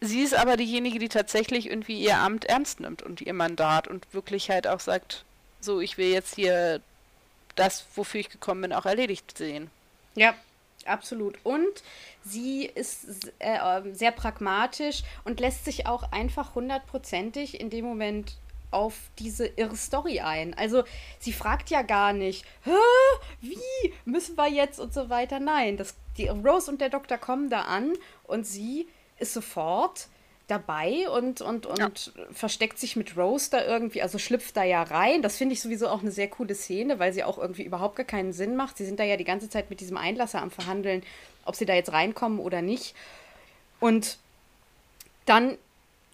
sie ist aber diejenige, die tatsächlich irgendwie ihr Amt ernst nimmt und ihr Mandat und wirklich halt auch sagt, so, ich will jetzt hier das, wofür ich gekommen bin, auch erledigt sehen. Ja, absolut. Und sie ist äh, ähm, sehr pragmatisch und lässt sich auch einfach hundertprozentig in dem Moment auf diese irre Story ein. Also sie fragt ja gar nicht, wie müssen wir jetzt und so weiter. Nein, das, die Rose und der Doktor kommen da an und sie ist sofort dabei und, und, und ja. versteckt sich mit Rose da irgendwie, also schlüpft da ja rein. Das finde ich sowieso auch eine sehr coole Szene, weil sie auch irgendwie überhaupt gar keinen Sinn macht. Sie sind da ja die ganze Zeit mit diesem Einlasser am Verhandeln, ob sie da jetzt reinkommen oder nicht. Und dann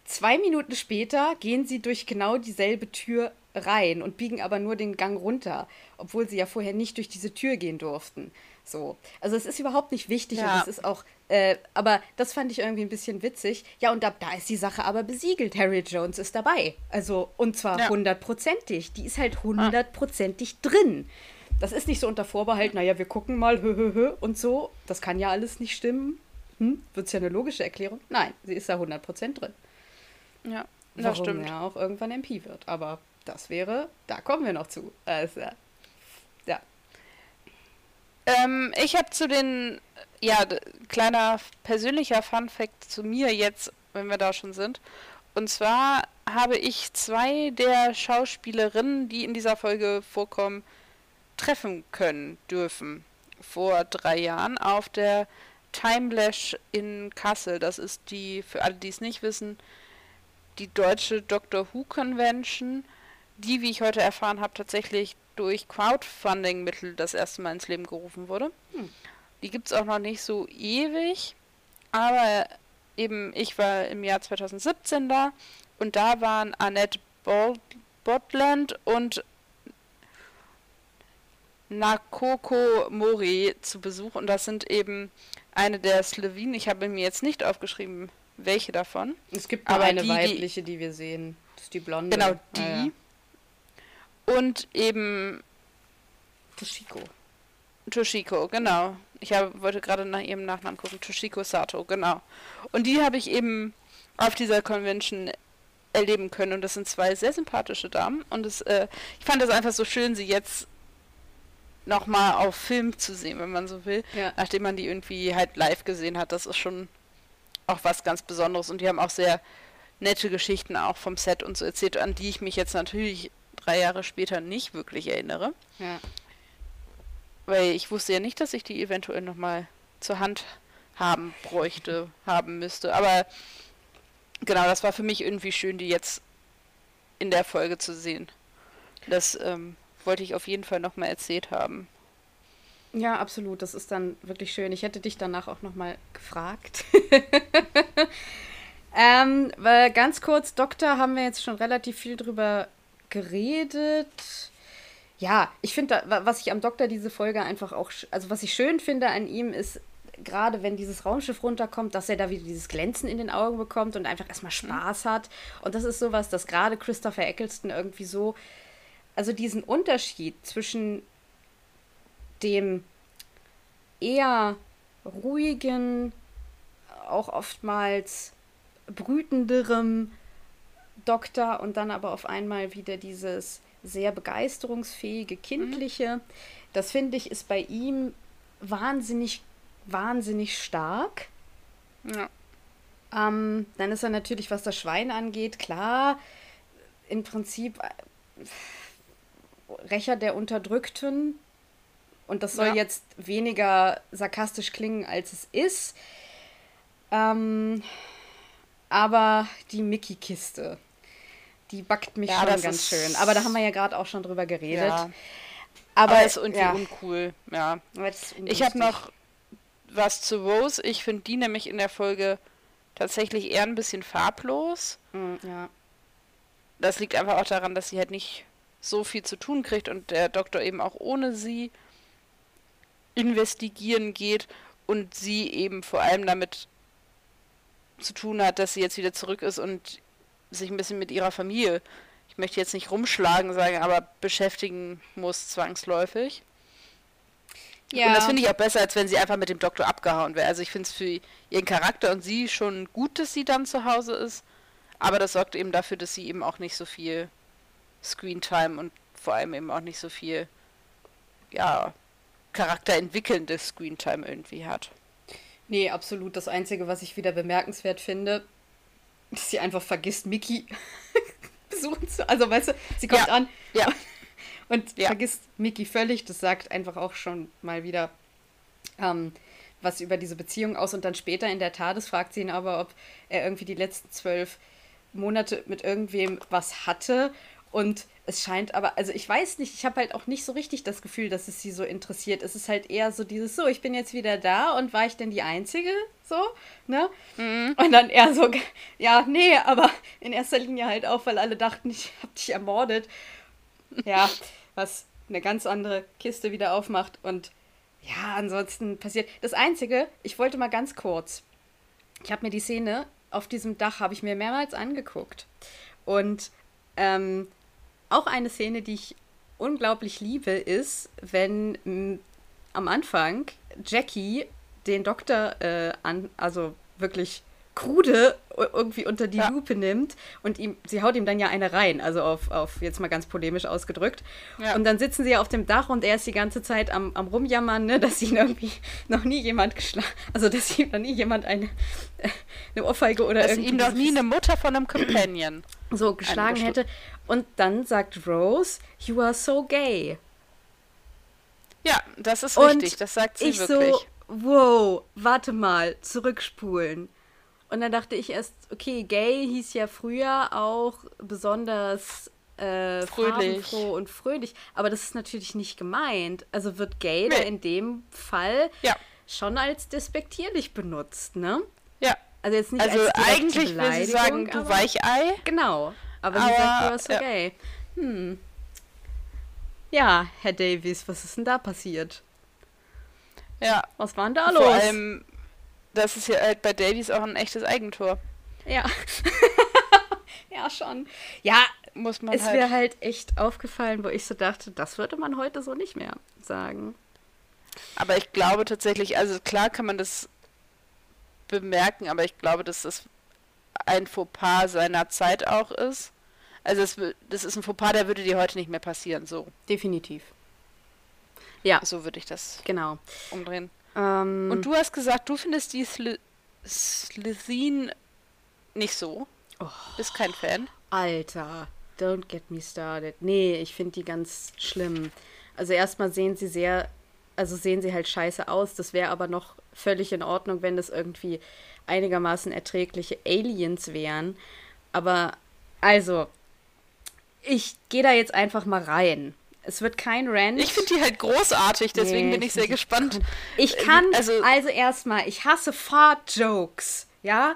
Zwei Minuten später gehen sie durch genau dieselbe Tür rein und biegen aber nur den Gang runter, obwohl sie ja vorher nicht durch diese Tür gehen durften. So. Also es ist überhaupt nicht wichtig ja. und es ist auch Äh, aber das fand ich irgendwie ein bisschen witzig. Ja, und da, da ist die Sache aber besiegelt. Harry Jones ist dabei. Also, und zwar hundertprozentig. Die ist halt hundertprozentig ah. drin. Das ist nicht so unter Vorbehalt, naja, wir gucken mal, hö, hö, hö, und so. Das kann ja alles nicht stimmen. Hm? Wird es ja eine logische Erklärung? Nein, sie ist da 100% drin. Ja, das Warum stimmt. ja auch irgendwann MP wird. Aber das wäre, da kommen wir noch zu. Also, ja. Ähm, ich habe zu den, ja, kleiner persönlicher Fun-Fact zu mir jetzt, wenn wir da schon sind. Und zwar habe ich zwei der Schauspielerinnen, die in dieser Folge vorkommen, treffen können dürfen. Vor drei Jahren auf der Timelash in Kassel. Das ist die, für alle, die es nicht wissen, die deutsche Doctor Who Convention, die, wie ich heute erfahren habe, tatsächlich durch Crowdfunding-Mittel das erste Mal ins Leben gerufen wurde. Hm. Die gibt es auch noch nicht so ewig, aber eben ich war im Jahr 2017 da und da waren Annette Botland und Nakoko Mori zu Besuch und das sind eben eine der Slewinen. Ich habe mir jetzt nicht aufgeschrieben, welche davon. Es gibt nur eine die, weibliche, die wir sehen. Das ist die blonde. Genau, die. Ah, ja. Und eben Toshiko. Toshiko, genau. Ich hab, wollte gerade nach ihrem Nachnamen gucken. Toshiko Sato, genau. Und die habe ich eben auf dieser Convention erleben können. Und das sind zwei sehr sympathische Damen. Und es, äh, ich fand es einfach so schön, sie jetzt nochmal auf Film zu sehen, wenn man so will. Ja. Nachdem man die irgendwie halt live gesehen hat. Das ist schon auch was ganz Besonderes. Und die haben auch sehr nette Geschichten auch vom Set und so erzählt, an die ich mich jetzt natürlich drei Jahre später nicht wirklich erinnere. Ja. Weil ich wusste ja nicht, dass ich die eventuell nochmal zur Hand haben bräuchte, [LAUGHS] haben müsste. Aber genau, das war für mich irgendwie schön, die jetzt in der Folge zu sehen. Das ähm, wollte ich auf jeden Fall nochmal erzählt haben. Ja, absolut. Das ist dann wirklich schön. Ich hätte dich danach auch nochmal gefragt. [LAUGHS] ähm, weil ganz kurz, Doktor haben wir jetzt schon relativ viel drüber geredet. Ja, ich finde, was ich am Doktor diese Folge einfach auch, also was ich schön finde an ihm ist, gerade wenn dieses Raumschiff runterkommt, dass er da wieder dieses Glänzen in den Augen bekommt und einfach erstmal mhm. Spaß hat. Und das ist sowas, dass gerade Christopher Eccleston irgendwie so also diesen Unterschied zwischen dem eher ruhigen, auch oftmals brütenderem Doktor und dann aber auf einmal wieder dieses sehr begeisterungsfähige, kindliche. Mhm. Das finde ich ist bei ihm wahnsinnig, wahnsinnig stark. Ja. Ähm, dann ist er natürlich, was das Schwein angeht, klar, im Prinzip äh, Rächer der Unterdrückten. Und das soll ja. jetzt weniger sarkastisch klingen, als es ist. Ähm, aber die Mickey-Kiste, die backt mich ja, schon ganz schön. Aber da haben wir ja gerade auch schon drüber geredet. Ja. Aber, aber ist irgendwie ja. uncool, ja. Ich habe noch was zu Rose. Ich finde die nämlich in der Folge tatsächlich eher ein bisschen farblos. Mm, ja. Das liegt einfach auch daran, dass sie halt nicht so viel zu tun kriegt und der Doktor eben auch ohne sie investigieren geht und sie eben vor allem damit zu tun hat, dass sie jetzt wieder zurück ist und sich ein bisschen mit ihrer Familie, ich möchte jetzt nicht rumschlagen sagen, aber beschäftigen muss zwangsläufig. Ja. Und das finde ich auch besser, als wenn sie einfach mit dem Doktor abgehauen wäre. Also ich finde es für ihren Charakter und sie schon gut, dass sie dann zu Hause ist, aber das sorgt eben dafür, dass sie eben auch nicht so viel Screentime und vor allem eben auch nicht so viel, ja, charakterentwickelnde Screentime irgendwie hat. Nee, absolut. Das Einzige, was ich wieder bemerkenswert finde, dass sie einfach vergisst, Mickey [LAUGHS] besuchen zu. Also, weißt du, sie kommt ja. an ja. [LAUGHS] und ja. vergisst Mickey völlig. Das sagt einfach auch schon mal wieder ähm, was über diese Beziehung aus. Und dann später in der Tat fragt sie ihn aber, ob er irgendwie die letzten zwölf Monate mit irgendwem was hatte. Und es scheint aber, also ich weiß nicht, ich habe halt auch nicht so richtig das Gefühl, dass es sie so interessiert. Es ist halt eher so dieses, so, ich bin jetzt wieder da und war ich denn die Einzige? So, ne? Mhm. Und dann eher so, [LAUGHS] ja, nee, aber in erster Linie halt auch, weil alle dachten, ich hab dich ermordet. Ja, was eine ganz andere Kiste wieder aufmacht und ja, ansonsten passiert. Das Einzige, ich wollte mal ganz kurz. Ich habe mir die Szene auf diesem Dach, habe ich mir mehrmals angeguckt. Und ähm, auch eine Szene, die ich unglaublich liebe, ist, wenn m, am Anfang Jackie den Doktor äh, an, also wirklich krude irgendwie unter die ja. Lupe nimmt und ihm, sie haut ihm dann ja eine rein, also auf, auf jetzt mal ganz polemisch ausgedrückt. Ja. Und dann sitzen sie ja auf dem Dach und er ist die ganze Zeit am, am Rumjammern, ne, dass ihn irgendwie [LAUGHS] noch nie jemand geschlagen, also dass ihm noch nie jemand eine, eine Ohrfeige oder. Dass ihm noch nie eine Mutter von einem Companion [CLEARS THROAT] so geschlagen hätte. Und dann sagt Rose, you are so gay. Ja, das ist und richtig, das sagt sie ich wirklich. So, wow, warte mal, zurückspulen. Und dann dachte ich erst, okay, gay hieß ja früher auch besonders äh, fröhlich und fröhlich. Aber das ist natürlich nicht gemeint. Also wird gay nee. in dem Fall ja. schon als despektierlich benutzt, ne? Ja. Also jetzt nicht also als eigentlich will sie sagen, du Weichei. Genau. Aber, aber sie sagt, du bist so ja. gay. Hm. Ja, Herr Davies, was ist denn da passiert? Ja. Was war denn da los? Vor allem, das ist ja halt bei Davies auch ein echtes Eigentor. Ja. [LAUGHS] ja, schon. Ja, muss man. Es halt wäre halt echt aufgefallen, wo ich so dachte, das würde man heute so nicht mehr sagen. Aber ich glaube tatsächlich, also klar kann man das bemerken, aber ich glaube, dass das ein Fauxpas seiner Zeit auch ist. Also das, das ist ein Fauxpas, der würde dir heute nicht mehr passieren, so. Definitiv. Ja. So würde ich das genau. umdrehen. Ähm, Und du hast gesagt, du findest die Slitheen nicht so. Oh, Bist kein Fan. Alter, don't get me started. Nee, ich finde die ganz schlimm. Also erstmal sehen sie sehr, also sehen sie halt scheiße aus. Das wäre aber noch völlig in Ordnung, wenn das irgendwie einigermaßen erträgliche Aliens wären. Aber also, ich gehe da jetzt einfach mal rein. Es wird kein Rant. Ich finde die halt großartig, deswegen nee, bin ich sehr gespannt. Ich kann, also, also erstmal, ich hasse Fart-Jokes, ja?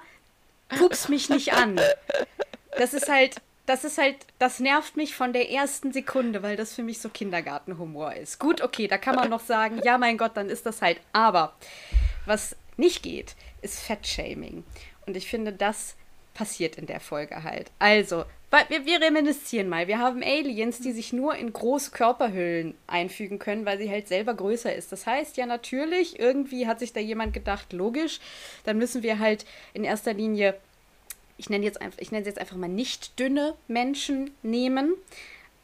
Pups mich nicht an. Das ist halt, das ist halt, das nervt mich von der ersten Sekunde, weil das für mich so Kindergartenhumor ist. Gut, okay, da kann man noch sagen, ja, mein Gott, dann ist das halt. Aber was nicht geht, ist Fettshaming. Und ich finde, das passiert in der Folge halt. Also, wir, wir reminiszieren mal. Wir haben Aliens, die sich nur in große Körperhüllen einfügen können, weil sie halt selber größer ist. Das heißt ja natürlich, irgendwie hat sich da jemand gedacht, logisch, dann müssen wir halt in erster Linie, ich nenne jetzt ich nenne jetzt einfach mal nicht dünne Menschen nehmen.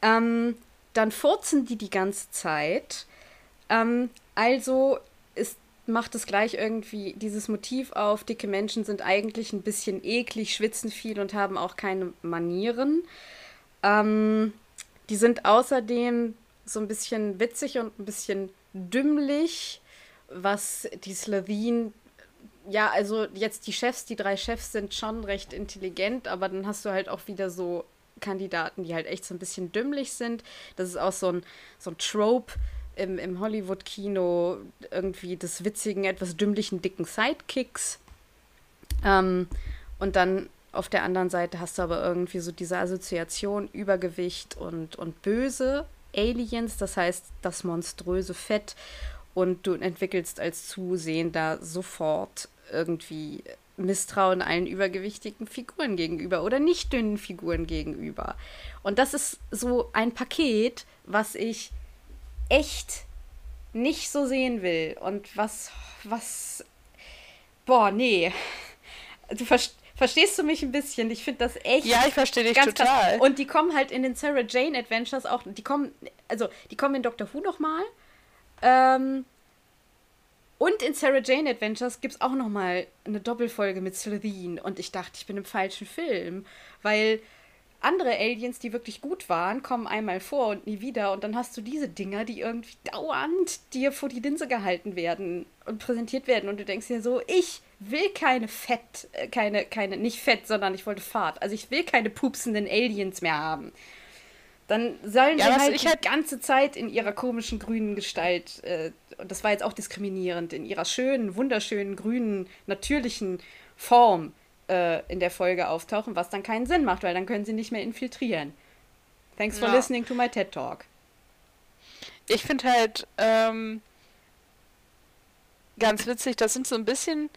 Ähm, dann furzen die die ganze Zeit. Ähm, also ist macht es gleich irgendwie dieses Motiv auf, dicke Menschen sind eigentlich ein bisschen eklig, schwitzen viel und haben auch keine Manieren. Ähm, die sind außerdem so ein bisschen witzig und ein bisschen dümmlich, was die Slawien, ja, also jetzt die Chefs, die drei Chefs sind schon recht intelligent, aber dann hast du halt auch wieder so Kandidaten, die halt echt so ein bisschen dümmlich sind. Das ist auch so ein, so ein Trope, im, im Hollywood-Kino irgendwie des witzigen, etwas dümmlichen, dicken Sidekicks. Ähm, und dann auf der anderen Seite hast du aber irgendwie so diese Assoziation Übergewicht und, und böse Aliens, das heißt das monströse Fett. Und du entwickelst als Zusehender sofort irgendwie Misstrauen allen übergewichtigen Figuren gegenüber oder nicht dünnen Figuren gegenüber. Und das ist so ein Paket, was ich echt nicht so sehen will und was, was, boah, nee. Du verstehst. Verstehst du mich ein bisschen? Ich finde das echt. Ja, ich verstehe dich total. Krass. Und die kommen halt in den Sarah Jane Adventures auch. Die kommen, also die kommen in Doctor Who nochmal. Ähm, und in Sarah Jane Adventures gibt es auch nochmal eine Doppelfolge mit Slitheen. Und ich dachte, ich bin im falschen Film. Weil andere Aliens, die wirklich gut waren, kommen einmal vor und nie wieder. Und dann hast du diese Dinger, die irgendwie dauernd dir vor die Linse gehalten werden und präsentiert werden. Und du denkst dir so, ich will keine Fett, äh, keine, keine, nicht Fett, sondern ich wollte Fahrt. Also ich will keine pupsenden Aliens mehr haben. Dann sollen ja, sie halt die halt ganze Zeit in ihrer komischen grünen Gestalt, äh, und das war jetzt auch diskriminierend, in ihrer schönen, wunderschönen, grünen, natürlichen Form äh, in der Folge auftauchen, was dann keinen Sinn macht, weil dann können sie nicht mehr infiltrieren. Thanks for ja. listening to my TED Talk. Ich finde halt, ähm, ganz witzig, das sind so ein bisschen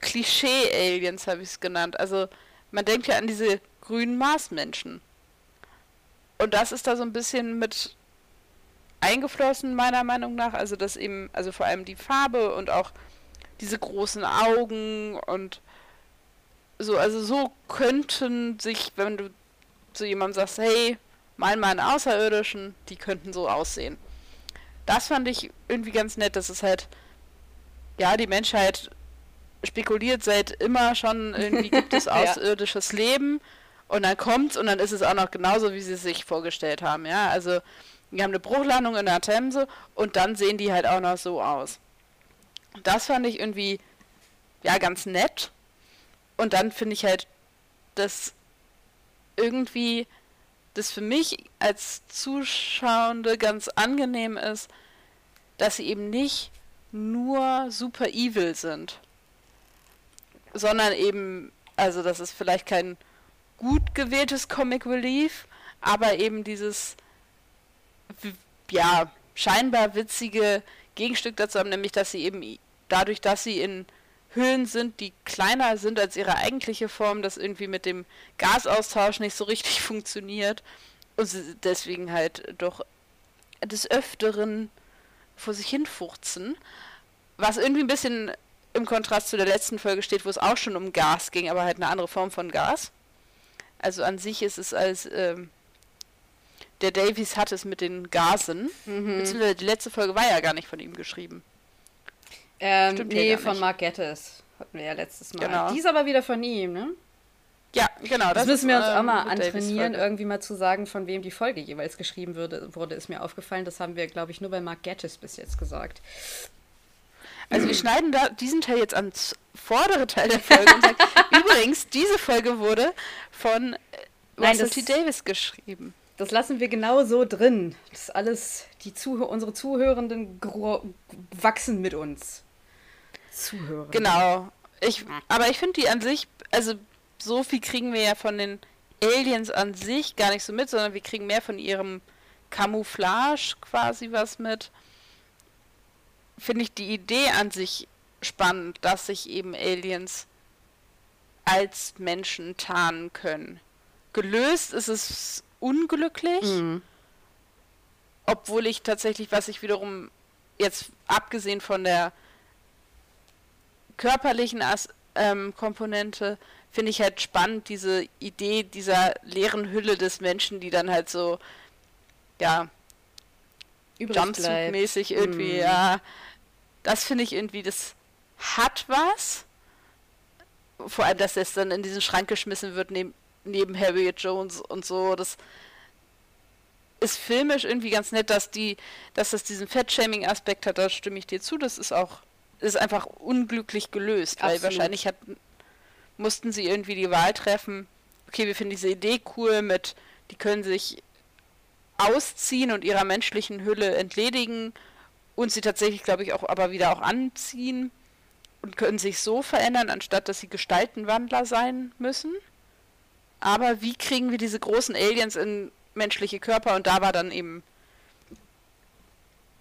Klischee-Aliens, habe ich es genannt. Also man denkt ja an diese grünen Marsmenschen. Und das ist da so ein bisschen mit eingeflossen, meiner Meinung nach. Also dass eben, also vor allem die Farbe und auch diese großen Augen und so, also so könnten sich, wenn du zu jemandem sagst, hey, mal mal einen Außerirdischen, die könnten so aussehen. Das fand ich irgendwie ganz nett, dass es halt, ja, die Menschheit spekuliert seit immer schon, irgendwie [LAUGHS] gibt es außerirdisches ja. Leben und dann kommt's und dann ist es auch noch genauso, wie sie es sich vorgestellt haben, ja. Also, wir haben eine Bruchlandung in der Themse und dann sehen die halt auch noch so aus. Das fand ich irgendwie, ja, ganz nett. Und dann finde ich halt, dass irgendwie das für mich als Zuschauende ganz angenehm ist, dass sie eben nicht nur super evil sind, sondern eben, also das ist vielleicht kein gut gewähltes Comic Relief, aber eben dieses, ja, scheinbar witzige Gegenstück dazu haben, nämlich dass sie eben dadurch, dass sie in Höhlen sind, die kleiner sind als ihre eigentliche Form, das irgendwie mit dem Gasaustausch nicht so richtig [LAUGHS] funktioniert und sie deswegen halt doch des Öfteren vor sich hinfurzen, was irgendwie ein bisschen im Kontrast zu der letzten Folge steht, wo es auch schon um Gas ging, aber halt eine andere Form von Gas. Also an sich ist es als ähm, der Davies hat es mit den Gasen, mhm. beziehungsweise die letzte Folge war ja gar nicht von ihm geschrieben. Ähm, Stimmt nee, von Mark Gettis. Hatten wir ja letztes Mal. Genau. Die ist aber wieder von ihm, ne? Ja, genau. Das, das müssen wir uns ähm, auch mal antrainieren, irgendwie mal zu sagen, von wem die Folge jeweils geschrieben würde, wurde, ist mir aufgefallen. Das haben wir, glaube ich, nur bei Mark Gettis bis jetzt gesagt. Also wir schneiden da diesen Teil jetzt ans vordere Teil der Folge und sagen, [LAUGHS] übrigens, diese Folge wurde von Nein, Russell T. Davis geschrieben. Das lassen wir genau so drin. Das alles, die Zuh unsere Zuhörenden wachsen mit uns. Zuhörer. Genau. Ich, aber ich finde die an sich, also so viel kriegen wir ja von den Aliens an sich gar nicht so mit, sondern wir kriegen mehr von ihrem Camouflage quasi was mit. Finde ich die Idee an sich spannend, dass sich eben Aliens als Menschen tarnen können. Gelöst ist es unglücklich, mhm. obwohl ich tatsächlich, was ich wiederum jetzt abgesehen von der körperlichen As ähm, Komponente finde ich halt spannend, diese Idee dieser leeren Hülle des Menschen, die dann halt so, ja, Jumpsuit-mäßig irgendwie, mm. ja. Das finde ich irgendwie, das hat was. Vor allem, dass es dann in diesen Schrank geschmissen wird, neben, neben Harriet Jones und so. Das ist filmisch irgendwie ganz nett, dass die, dass das diesen Fettshaming-Aspekt hat, da stimme ich dir zu. Das ist auch ist einfach unglücklich gelöst, Absolut. weil wahrscheinlich hatten, mussten sie irgendwie die Wahl treffen, okay, wir finden diese Idee cool mit, die können sich ausziehen und ihrer menschlichen Hülle entledigen und sie tatsächlich, glaube ich, auch aber wieder auch anziehen und können sich so verändern, anstatt dass sie Gestaltenwandler sein müssen. Aber wie kriegen wir diese großen Aliens in menschliche Körper? Und da war dann eben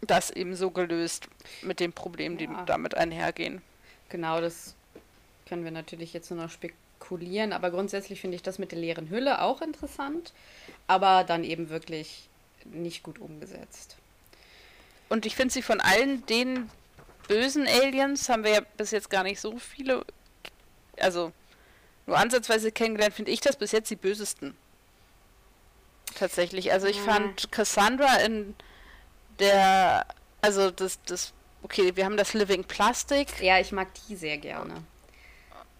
das eben so gelöst mit den Problemen, die ja. damit einhergehen. Genau, das können wir natürlich jetzt nur noch spekulieren, aber grundsätzlich finde ich das mit der leeren Hülle auch interessant, aber dann eben wirklich nicht gut umgesetzt. Und ich finde sie von allen den bösen Aliens haben wir ja bis jetzt gar nicht so viele, also nur ansatzweise kennengelernt, finde ich das bis jetzt die bösesten. Tatsächlich. Also ich ja. fand Cassandra in der, also das, das, okay, wir haben das Living Plastic. Ja, ich mag die sehr gerne.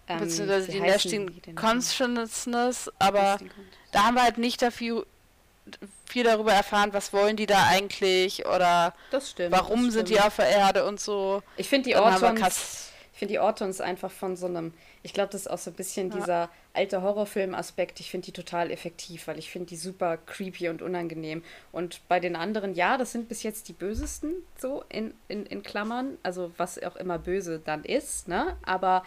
Ähm, Beziehungsweise die Nesting Consciousness, aber da haben wir halt nicht dafür viel darüber erfahren, was wollen die da eigentlich oder stimmt, warum sind die auf der Erde und so. Ich finde die Ortons, ich finde die Ortons einfach von so einem ich glaube, das ist auch so ein bisschen ja. dieser alte Horrorfilm-Aspekt. Ich finde die total effektiv, weil ich finde die super creepy und unangenehm. Und bei den anderen, ja, das sind bis jetzt die bösesten, so in, in, in Klammern. Also was auch immer böse dann ist, ne? Aber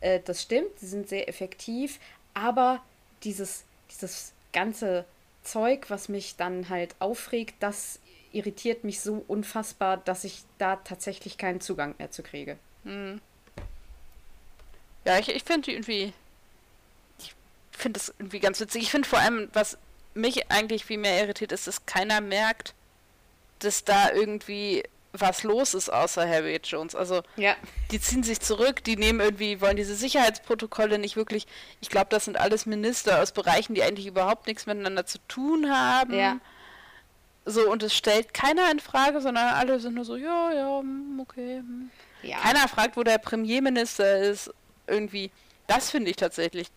äh, das stimmt, sie sind sehr effektiv. Aber dieses, dieses ganze Zeug, was mich dann halt aufregt, das irritiert mich so unfassbar, dass ich da tatsächlich keinen Zugang mehr zu kriege. Hm. Ja, ich, ich finde irgendwie. Ich finde das irgendwie ganz witzig. Ich finde vor allem, was mich eigentlich viel mehr irritiert, ist, dass keiner merkt, dass da irgendwie was los ist außer Harriet Jones. Also ja. die ziehen sich zurück, die nehmen irgendwie, wollen diese Sicherheitsprotokolle nicht wirklich. Ich glaube, das sind alles Minister aus Bereichen, die eigentlich überhaupt nichts miteinander zu tun haben. Ja. So, und es stellt keiner in Frage, sondern alle sind nur so, ja, ja, hm, okay. Hm. Ja. Keiner fragt, wo der Premierminister ist. Irgendwie. Das finde ich tatsächlich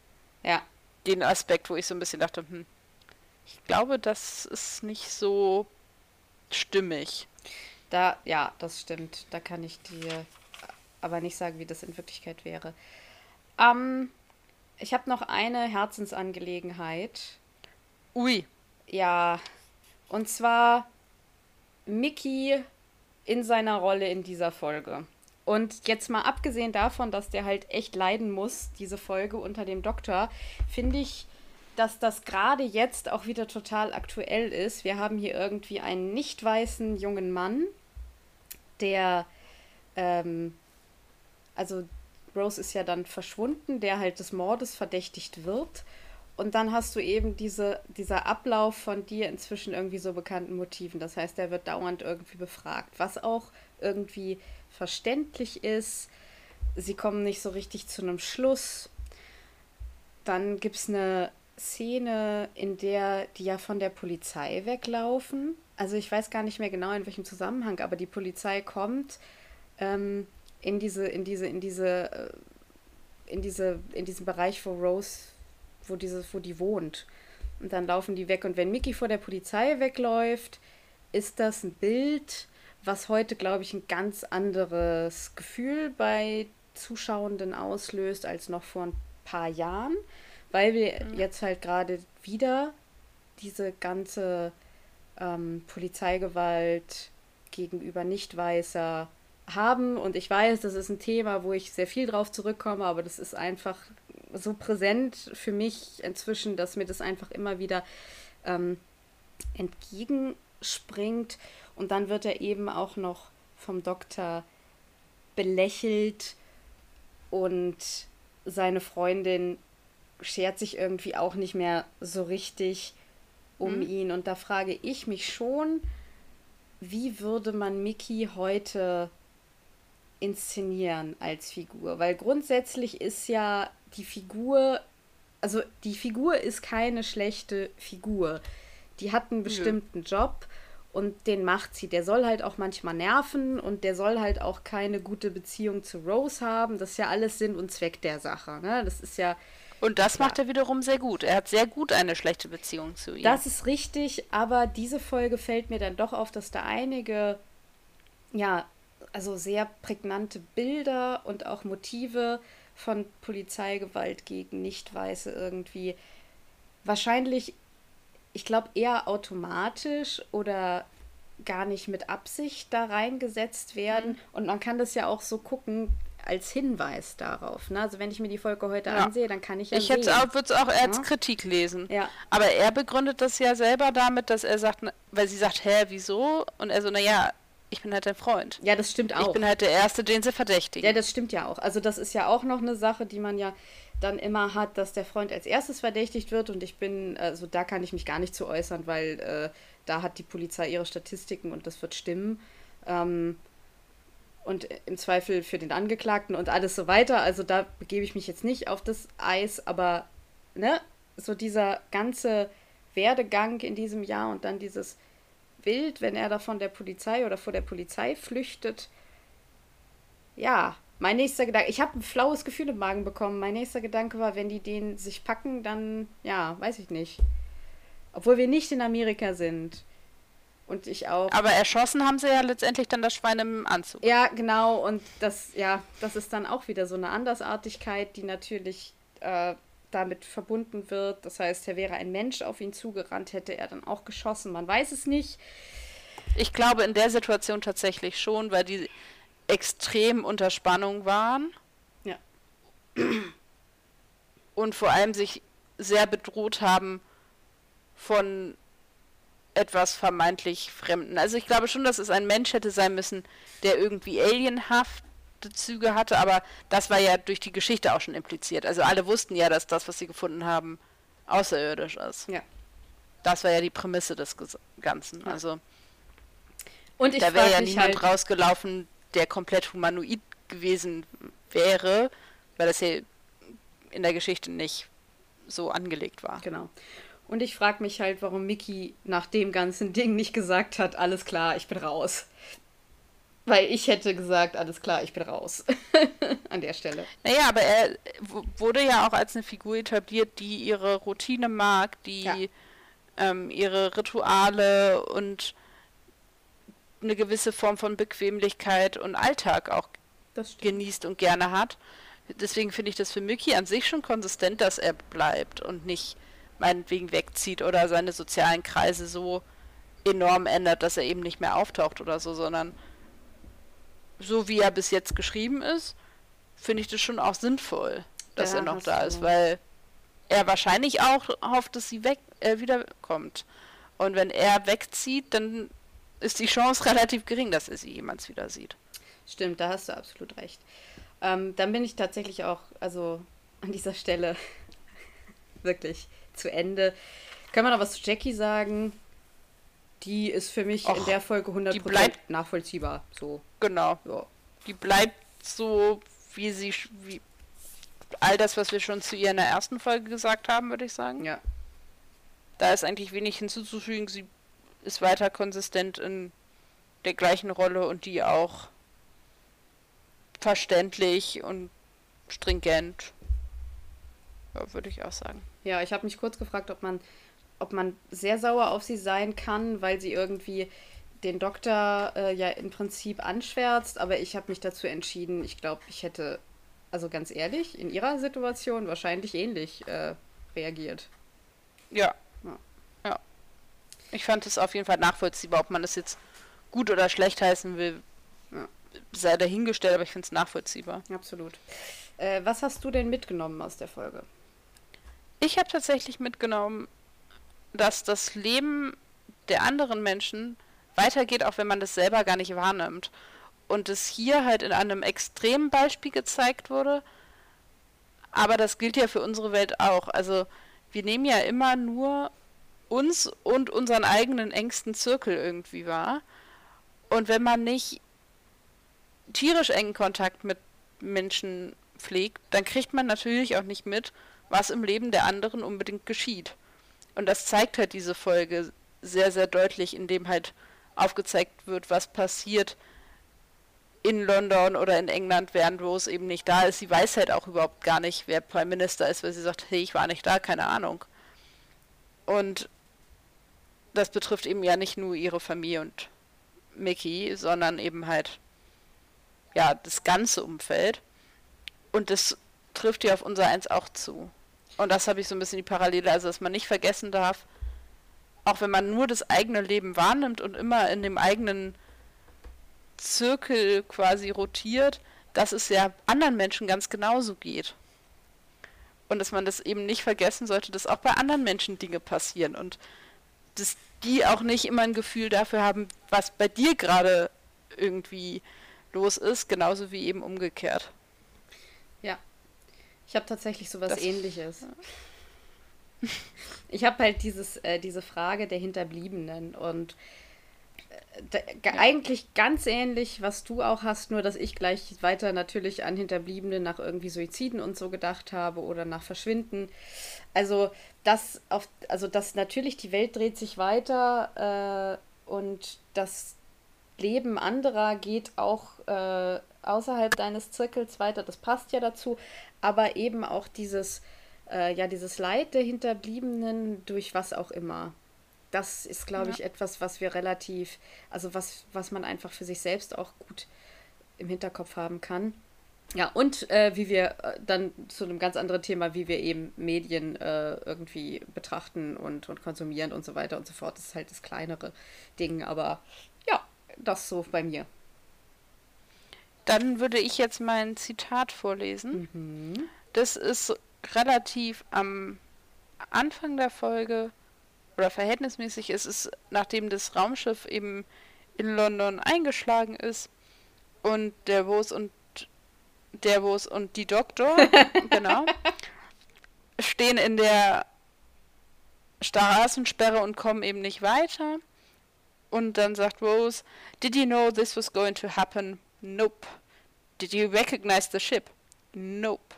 Ja. den Aspekt, wo ich so ein bisschen dachte, hm, ich glaube, das ist nicht so stimmig. Da, ja, das stimmt. Da kann ich dir aber nicht sagen, wie das in Wirklichkeit wäre. Ähm, ich habe noch eine Herzensangelegenheit. Ui. Ja, und zwar Mickey in seiner Rolle in dieser Folge. Und jetzt mal abgesehen davon, dass der halt echt leiden muss, diese Folge unter dem Doktor, finde ich, dass das gerade jetzt auch wieder total aktuell ist. Wir haben hier irgendwie einen nicht weißen jungen Mann, der, ähm, also Rose ist ja dann verschwunden, der halt des Mordes verdächtigt wird. Und dann hast du eben diese, dieser Ablauf von dir inzwischen irgendwie so bekannten Motiven. Das heißt, er wird dauernd irgendwie befragt, was auch irgendwie verständlich ist. Sie kommen nicht so richtig zu einem Schluss. Dann gibt es eine Szene, in der die ja von der Polizei weglaufen. Also ich weiß gar nicht mehr genau in welchem Zusammenhang, aber die Polizei kommt ähm, in diese, in diese, in diese, äh, in diese, in diesen Bereich, wo Rose, wo diese, wo die wohnt. Und dann laufen die weg. Und wenn Mickey vor der Polizei wegläuft, ist das ein Bild, was heute, glaube ich, ein ganz anderes Gefühl bei Zuschauenden auslöst als noch vor ein paar Jahren weil wir mhm. jetzt halt gerade wieder diese ganze ähm, Polizeigewalt gegenüber Nicht-Weißer haben. Und ich weiß, das ist ein Thema, wo ich sehr viel drauf zurückkomme, aber das ist einfach so präsent für mich inzwischen, dass mir das einfach immer wieder ähm, entgegenspringt. Und dann wird er eben auch noch vom Doktor belächelt und seine Freundin schert sich irgendwie auch nicht mehr so richtig um mhm. ihn. Und da frage ich mich schon, wie würde man Mickey heute inszenieren als Figur? Weil grundsätzlich ist ja die Figur, also die Figur ist keine schlechte Figur. Die hat einen bestimmten ja. Job und den macht sie. Der soll halt auch manchmal nerven und der soll halt auch keine gute Beziehung zu Rose haben. Das ist ja alles Sinn und Zweck der Sache. Ne? Das ist ja und das macht er wiederum sehr gut. Er hat sehr gut eine schlechte Beziehung zu ihr. Das ist richtig, aber diese Folge fällt mir dann doch auf, dass da einige, ja, also sehr prägnante Bilder und auch Motive von Polizeigewalt gegen Nicht-Weiße irgendwie wahrscheinlich, ich glaube, eher automatisch oder gar nicht mit Absicht da reingesetzt werden. Mhm. Und man kann das ja auch so gucken, als Hinweis darauf. Ne? Also wenn ich mir die Folge heute ja. ansehe, dann kann ich ja Ich würde es auch als ja? Kritik lesen. Ja. Aber er begründet das ja selber damit, dass er sagt, weil sie sagt, hä, wieso? Und er so, naja, ich bin halt dein Freund. Ja, das stimmt auch. Ich bin halt der Erste, den sie verdächtigen. Ja, das stimmt ja auch. Also das ist ja auch noch eine Sache, die man ja dann immer hat, dass der Freund als erstes verdächtigt wird und ich bin, also da kann ich mich gar nicht zu äußern, weil äh, da hat die Polizei ihre Statistiken und das wird stimmen. Ähm, und im Zweifel für den Angeklagten und alles so weiter. Also da begebe ich mich jetzt nicht auf das Eis, aber ne, so dieser ganze Werdegang in diesem Jahr und dann dieses Bild, wenn er da von der Polizei oder vor der Polizei flüchtet. Ja, mein nächster Gedanke, ich habe ein flaues Gefühl im Magen bekommen. Mein nächster Gedanke war, wenn die den sich packen, dann, ja, weiß ich nicht. Obwohl wir nicht in Amerika sind. Und ich auch. Aber erschossen haben sie ja letztendlich dann das Schwein im Anzug. Ja, genau. Und das, ja, das ist dann auch wieder so eine Andersartigkeit, die natürlich äh, damit verbunden wird. Das heißt, er wäre ein Mensch auf ihn zugerannt, hätte er dann auch geschossen. Man weiß es nicht. Ich glaube in der Situation tatsächlich schon, weil die extrem unter Spannung waren. Ja. Und vor allem sich sehr bedroht haben von etwas vermeintlich Fremden. Also ich glaube schon, dass es ein Mensch hätte sein müssen, der irgendwie alienhafte Züge hatte, aber das war ja durch die Geschichte auch schon impliziert. Also alle wussten ja, dass das, was sie gefunden haben, außerirdisch ist. Ja. Das war ja die Prämisse des Ganzen. Ja. Also und ich da wäre ja niemand halt rausgelaufen, der komplett humanoid gewesen wäre, weil das ja in der Geschichte nicht so angelegt war. Genau. Und ich frage mich halt, warum Mickey nach dem ganzen Ding nicht gesagt hat, alles klar, ich bin raus. Weil ich hätte gesagt, alles klar, ich bin raus. [LAUGHS] An der Stelle. Naja, aber er wurde ja auch als eine Figur etabliert, die ihre Routine mag, die ja. ähm, ihre Rituale und eine gewisse Form von Bequemlichkeit und Alltag auch genießt und gerne hat. Deswegen finde ich das für Mickey an sich schon konsistent, dass er bleibt und nicht meinetwegen wegzieht oder seine sozialen Kreise so enorm ändert, dass er eben nicht mehr auftaucht oder so, sondern so wie er bis jetzt geschrieben ist, finde ich das schon auch sinnvoll, dass ja, er noch da ist, weil er wahrscheinlich auch hofft, dass sie weg äh, wiederkommt. Und wenn er wegzieht, dann ist die Chance relativ gering, dass er sie jemals wieder sieht. Stimmt, da hast du absolut recht. Ähm, dann bin ich tatsächlich auch, also an dieser Stelle [LAUGHS] wirklich zu Ende. Kann man noch was zu Jackie sagen? Die ist für mich Och, in der Folge 100% bleibt, nachvollziehbar. So. Genau. Ja. Die bleibt so, wie sie, wie all das, was wir schon zu ihr in der ersten Folge gesagt haben, würde ich sagen. Ja. Da ist eigentlich wenig hinzuzufügen. Sie ist weiter konsistent in der gleichen Rolle und die auch verständlich und stringent. Ja, würde ich auch sagen. Ja, ich habe mich kurz gefragt, ob man, ob man sehr sauer auf sie sein kann, weil sie irgendwie den Doktor äh, ja im Prinzip anschwärzt, aber ich habe mich dazu entschieden, ich glaube, ich hätte, also ganz ehrlich, in ihrer Situation wahrscheinlich ähnlich äh, reagiert. Ja. Ich fand es auf jeden Fall nachvollziehbar, ob man es jetzt gut oder schlecht heißen will, sei dahingestellt, aber ich finde es nachvollziehbar. Absolut. Äh, was hast du denn mitgenommen aus der Folge? Ich habe tatsächlich mitgenommen, dass das Leben der anderen Menschen weitergeht, auch wenn man das selber gar nicht wahrnimmt. Und es hier halt in einem extremen Beispiel gezeigt wurde. Aber das gilt ja für unsere Welt auch. Also wir nehmen ja immer nur uns und unseren eigenen engsten Zirkel irgendwie wahr. Und wenn man nicht tierisch engen Kontakt mit Menschen pflegt, dann kriegt man natürlich auch nicht mit, was im Leben der anderen unbedingt geschieht. Und das zeigt halt diese Folge sehr, sehr deutlich, indem halt aufgezeigt wird, was passiert in London oder in England, während Rose eben nicht da ist. Sie weiß halt auch überhaupt gar nicht, wer Prime Minister ist, weil sie sagt, hey, ich war nicht da, keine Ahnung. Und das betrifft eben ja nicht nur ihre Familie und Mickey, sondern eben halt ja das ganze Umfeld. Und das trifft ja auf unser Eins auch zu. Und das habe ich so ein bisschen die Parallele, also dass man nicht vergessen darf, auch wenn man nur das eigene Leben wahrnimmt und immer in dem eigenen Zirkel quasi rotiert, dass es ja anderen Menschen ganz genauso geht. Und dass man das eben nicht vergessen sollte, dass auch bei anderen Menschen Dinge passieren und dass die auch nicht immer ein Gefühl dafür haben, was bei dir gerade irgendwie los ist, genauso wie eben umgekehrt. Ja, ich habe tatsächlich sowas das, ähnliches. Ja. [LAUGHS] Ich habe halt dieses, äh, diese Frage der Hinterbliebenen und ja. eigentlich ganz ähnlich, was du auch hast, nur dass ich gleich weiter natürlich an Hinterbliebene nach irgendwie Suiziden und so gedacht habe oder nach Verschwinden. Also dass auf, also dass natürlich die Welt dreht sich weiter äh, und das Leben anderer geht auch äh, außerhalb deines Zirkels weiter, das passt ja dazu, aber eben auch dieses, äh, ja, dieses Leid der Hinterbliebenen durch was auch immer. Das ist, glaube ja. ich, etwas, was wir relativ, also was, was man einfach für sich selbst auch gut im Hinterkopf haben kann. Ja, und äh, wie wir äh, dann zu einem ganz anderen Thema, wie wir eben Medien äh, irgendwie betrachten und, und konsumieren und so weiter und so fort. Das ist halt das kleinere Ding, aber ja, das so bei mir. Dann würde ich jetzt mein Zitat vorlesen. Mhm. Das ist relativ am Anfang der Folge oder verhältnismäßig ist es, nachdem das Raumschiff eben in London eingeschlagen ist und der Rose und der Rose und die Doktor, [LAUGHS] genau, stehen in der Straßensperre und kommen eben nicht weiter. Und dann sagt Rose, Did you know this was going to happen? Nope. Did you recognize the ship? Nope.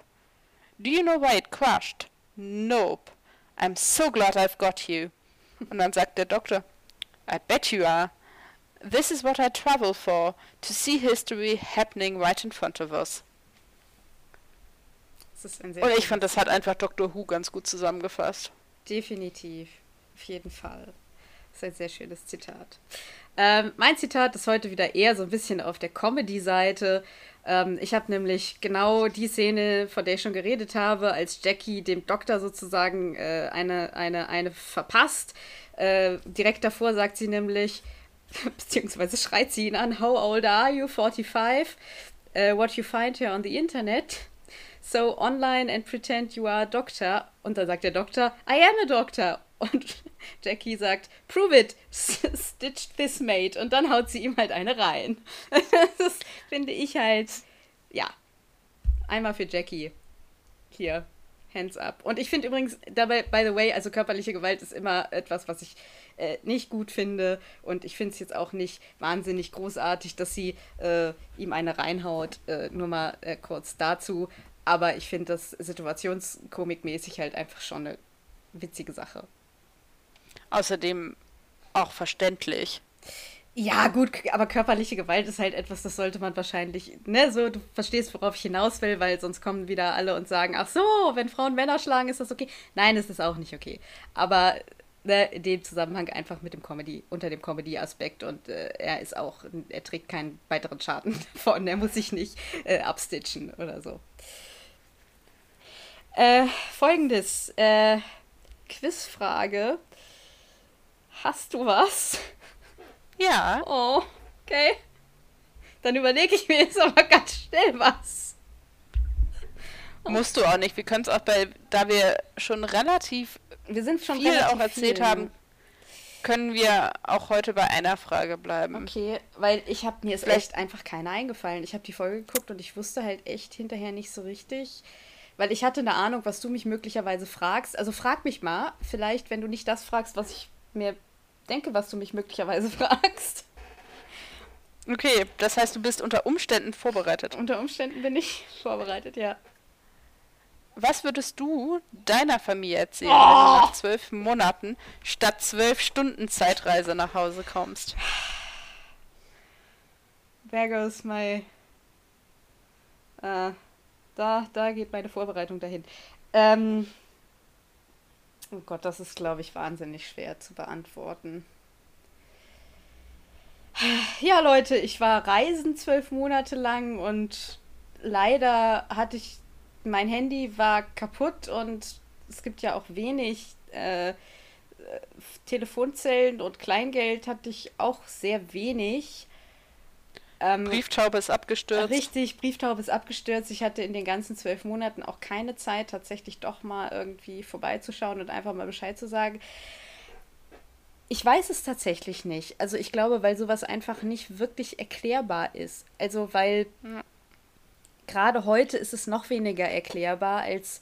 Do you know why it crashed? Nope. I'm so glad I've got you. Und dann sagt der Doktor, I bet you are. This is what I travel for, to see history happening right in front of us. Und ich fand, das hat einfach Dr. Who ganz gut zusammengefasst. Definitiv. Auf jeden Fall. Das ist ein sehr schönes Zitat. Ähm, mein Zitat ist heute wieder eher so ein bisschen auf der Comedy-Seite. Ähm, ich habe nämlich genau die Szene, von der ich schon geredet habe, als Jackie dem Doktor sozusagen äh, eine, eine, eine verpasst. Äh, direkt davor sagt sie nämlich, [LAUGHS] beziehungsweise schreit sie ihn an, How old are you? 45. Uh, what you find here on the internet. So online and pretend you are a doctor. Und dann sagt der Doktor, I am a doctor. Und [LAUGHS] Jackie sagt, prove it, stitch this mate. Und dann haut sie ihm halt eine rein. [LAUGHS] das finde ich halt, ja, einmal für Jackie. Hier, hands up. Und ich finde übrigens dabei, by the way, also körperliche Gewalt ist immer etwas, was ich äh, nicht gut finde. Und ich finde es jetzt auch nicht wahnsinnig großartig, dass sie äh, ihm eine reinhaut. Äh, nur mal äh, kurz dazu. Aber ich finde das situationskomikmäßig halt einfach schon eine witzige Sache. Außerdem auch verständlich. Ja, gut, aber körperliche Gewalt ist halt etwas, das sollte man wahrscheinlich, ne, so, du verstehst, worauf ich hinaus will, weil sonst kommen wieder alle und sagen, ach so, wenn Frauen Männer schlagen, ist das okay. Nein, es ist auch nicht okay. Aber ne, in dem Zusammenhang einfach mit dem Comedy, unter dem Comedy-Aspekt und äh, er ist auch, er trägt keinen weiteren Schaden [LAUGHS] davon, er muss sich nicht äh, abstitchen oder so. Äh, folgendes, äh, Quizfrage. Hast du was? Ja. Oh, okay. Dann überlege ich mir jetzt aber ganz schnell was. Musst du auch nicht. Wir können es auch bei, da wir schon relativ wir sind schon viel auch erzählt viel. haben, können wir auch heute bei einer Frage bleiben. Okay, weil ich habe mir ist Vielleicht echt einfach keine eingefallen. Ich habe die Folge geguckt und ich wusste halt echt hinterher nicht so richtig, weil ich hatte eine Ahnung, was du mich möglicherweise fragst. Also frag mich mal, vielleicht, wenn du nicht das fragst, was ich mir denke, was du mich möglicherweise [LAUGHS] fragst. Okay, das heißt, du bist unter Umständen vorbereitet. Unter Umständen bin ich vorbereitet, ja. Was würdest du deiner Familie erzählen, oh! wenn du nach zwölf Monaten statt zwölf Stunden Zeitreise nach Hause kommst? There goes my. Uh, da, da geht meine Vorbereitung dahin. Ähm, oh Gott, das ist, glaube ich, wahnsinnig schwer zu beantworten. Ja, Leute, ich war reisen zwölf Monate lang und leider hatte ich, mein Handy war kaputt und es gibt ja auch wenig äh, Telefonzellen und Kleingeld hatte ich auch sehr wenig. Ähm, Brieftaube ist abgestürzt. Richtig, Brieftaube ist abgestürzt. Ich hatte in den ganzen zwölf Monaten auch keine Zeit, tatsächlich doch mal irgendwie vorbeizuschauen und einfach mal Bescheid zu sagen. Ich weiß es tatsächlich nicht. Also ich glaube, weil sowas einfach nicht wirklich erklärbar ist. Also weil ja. gerade heute ist es noch weniger erklärbar als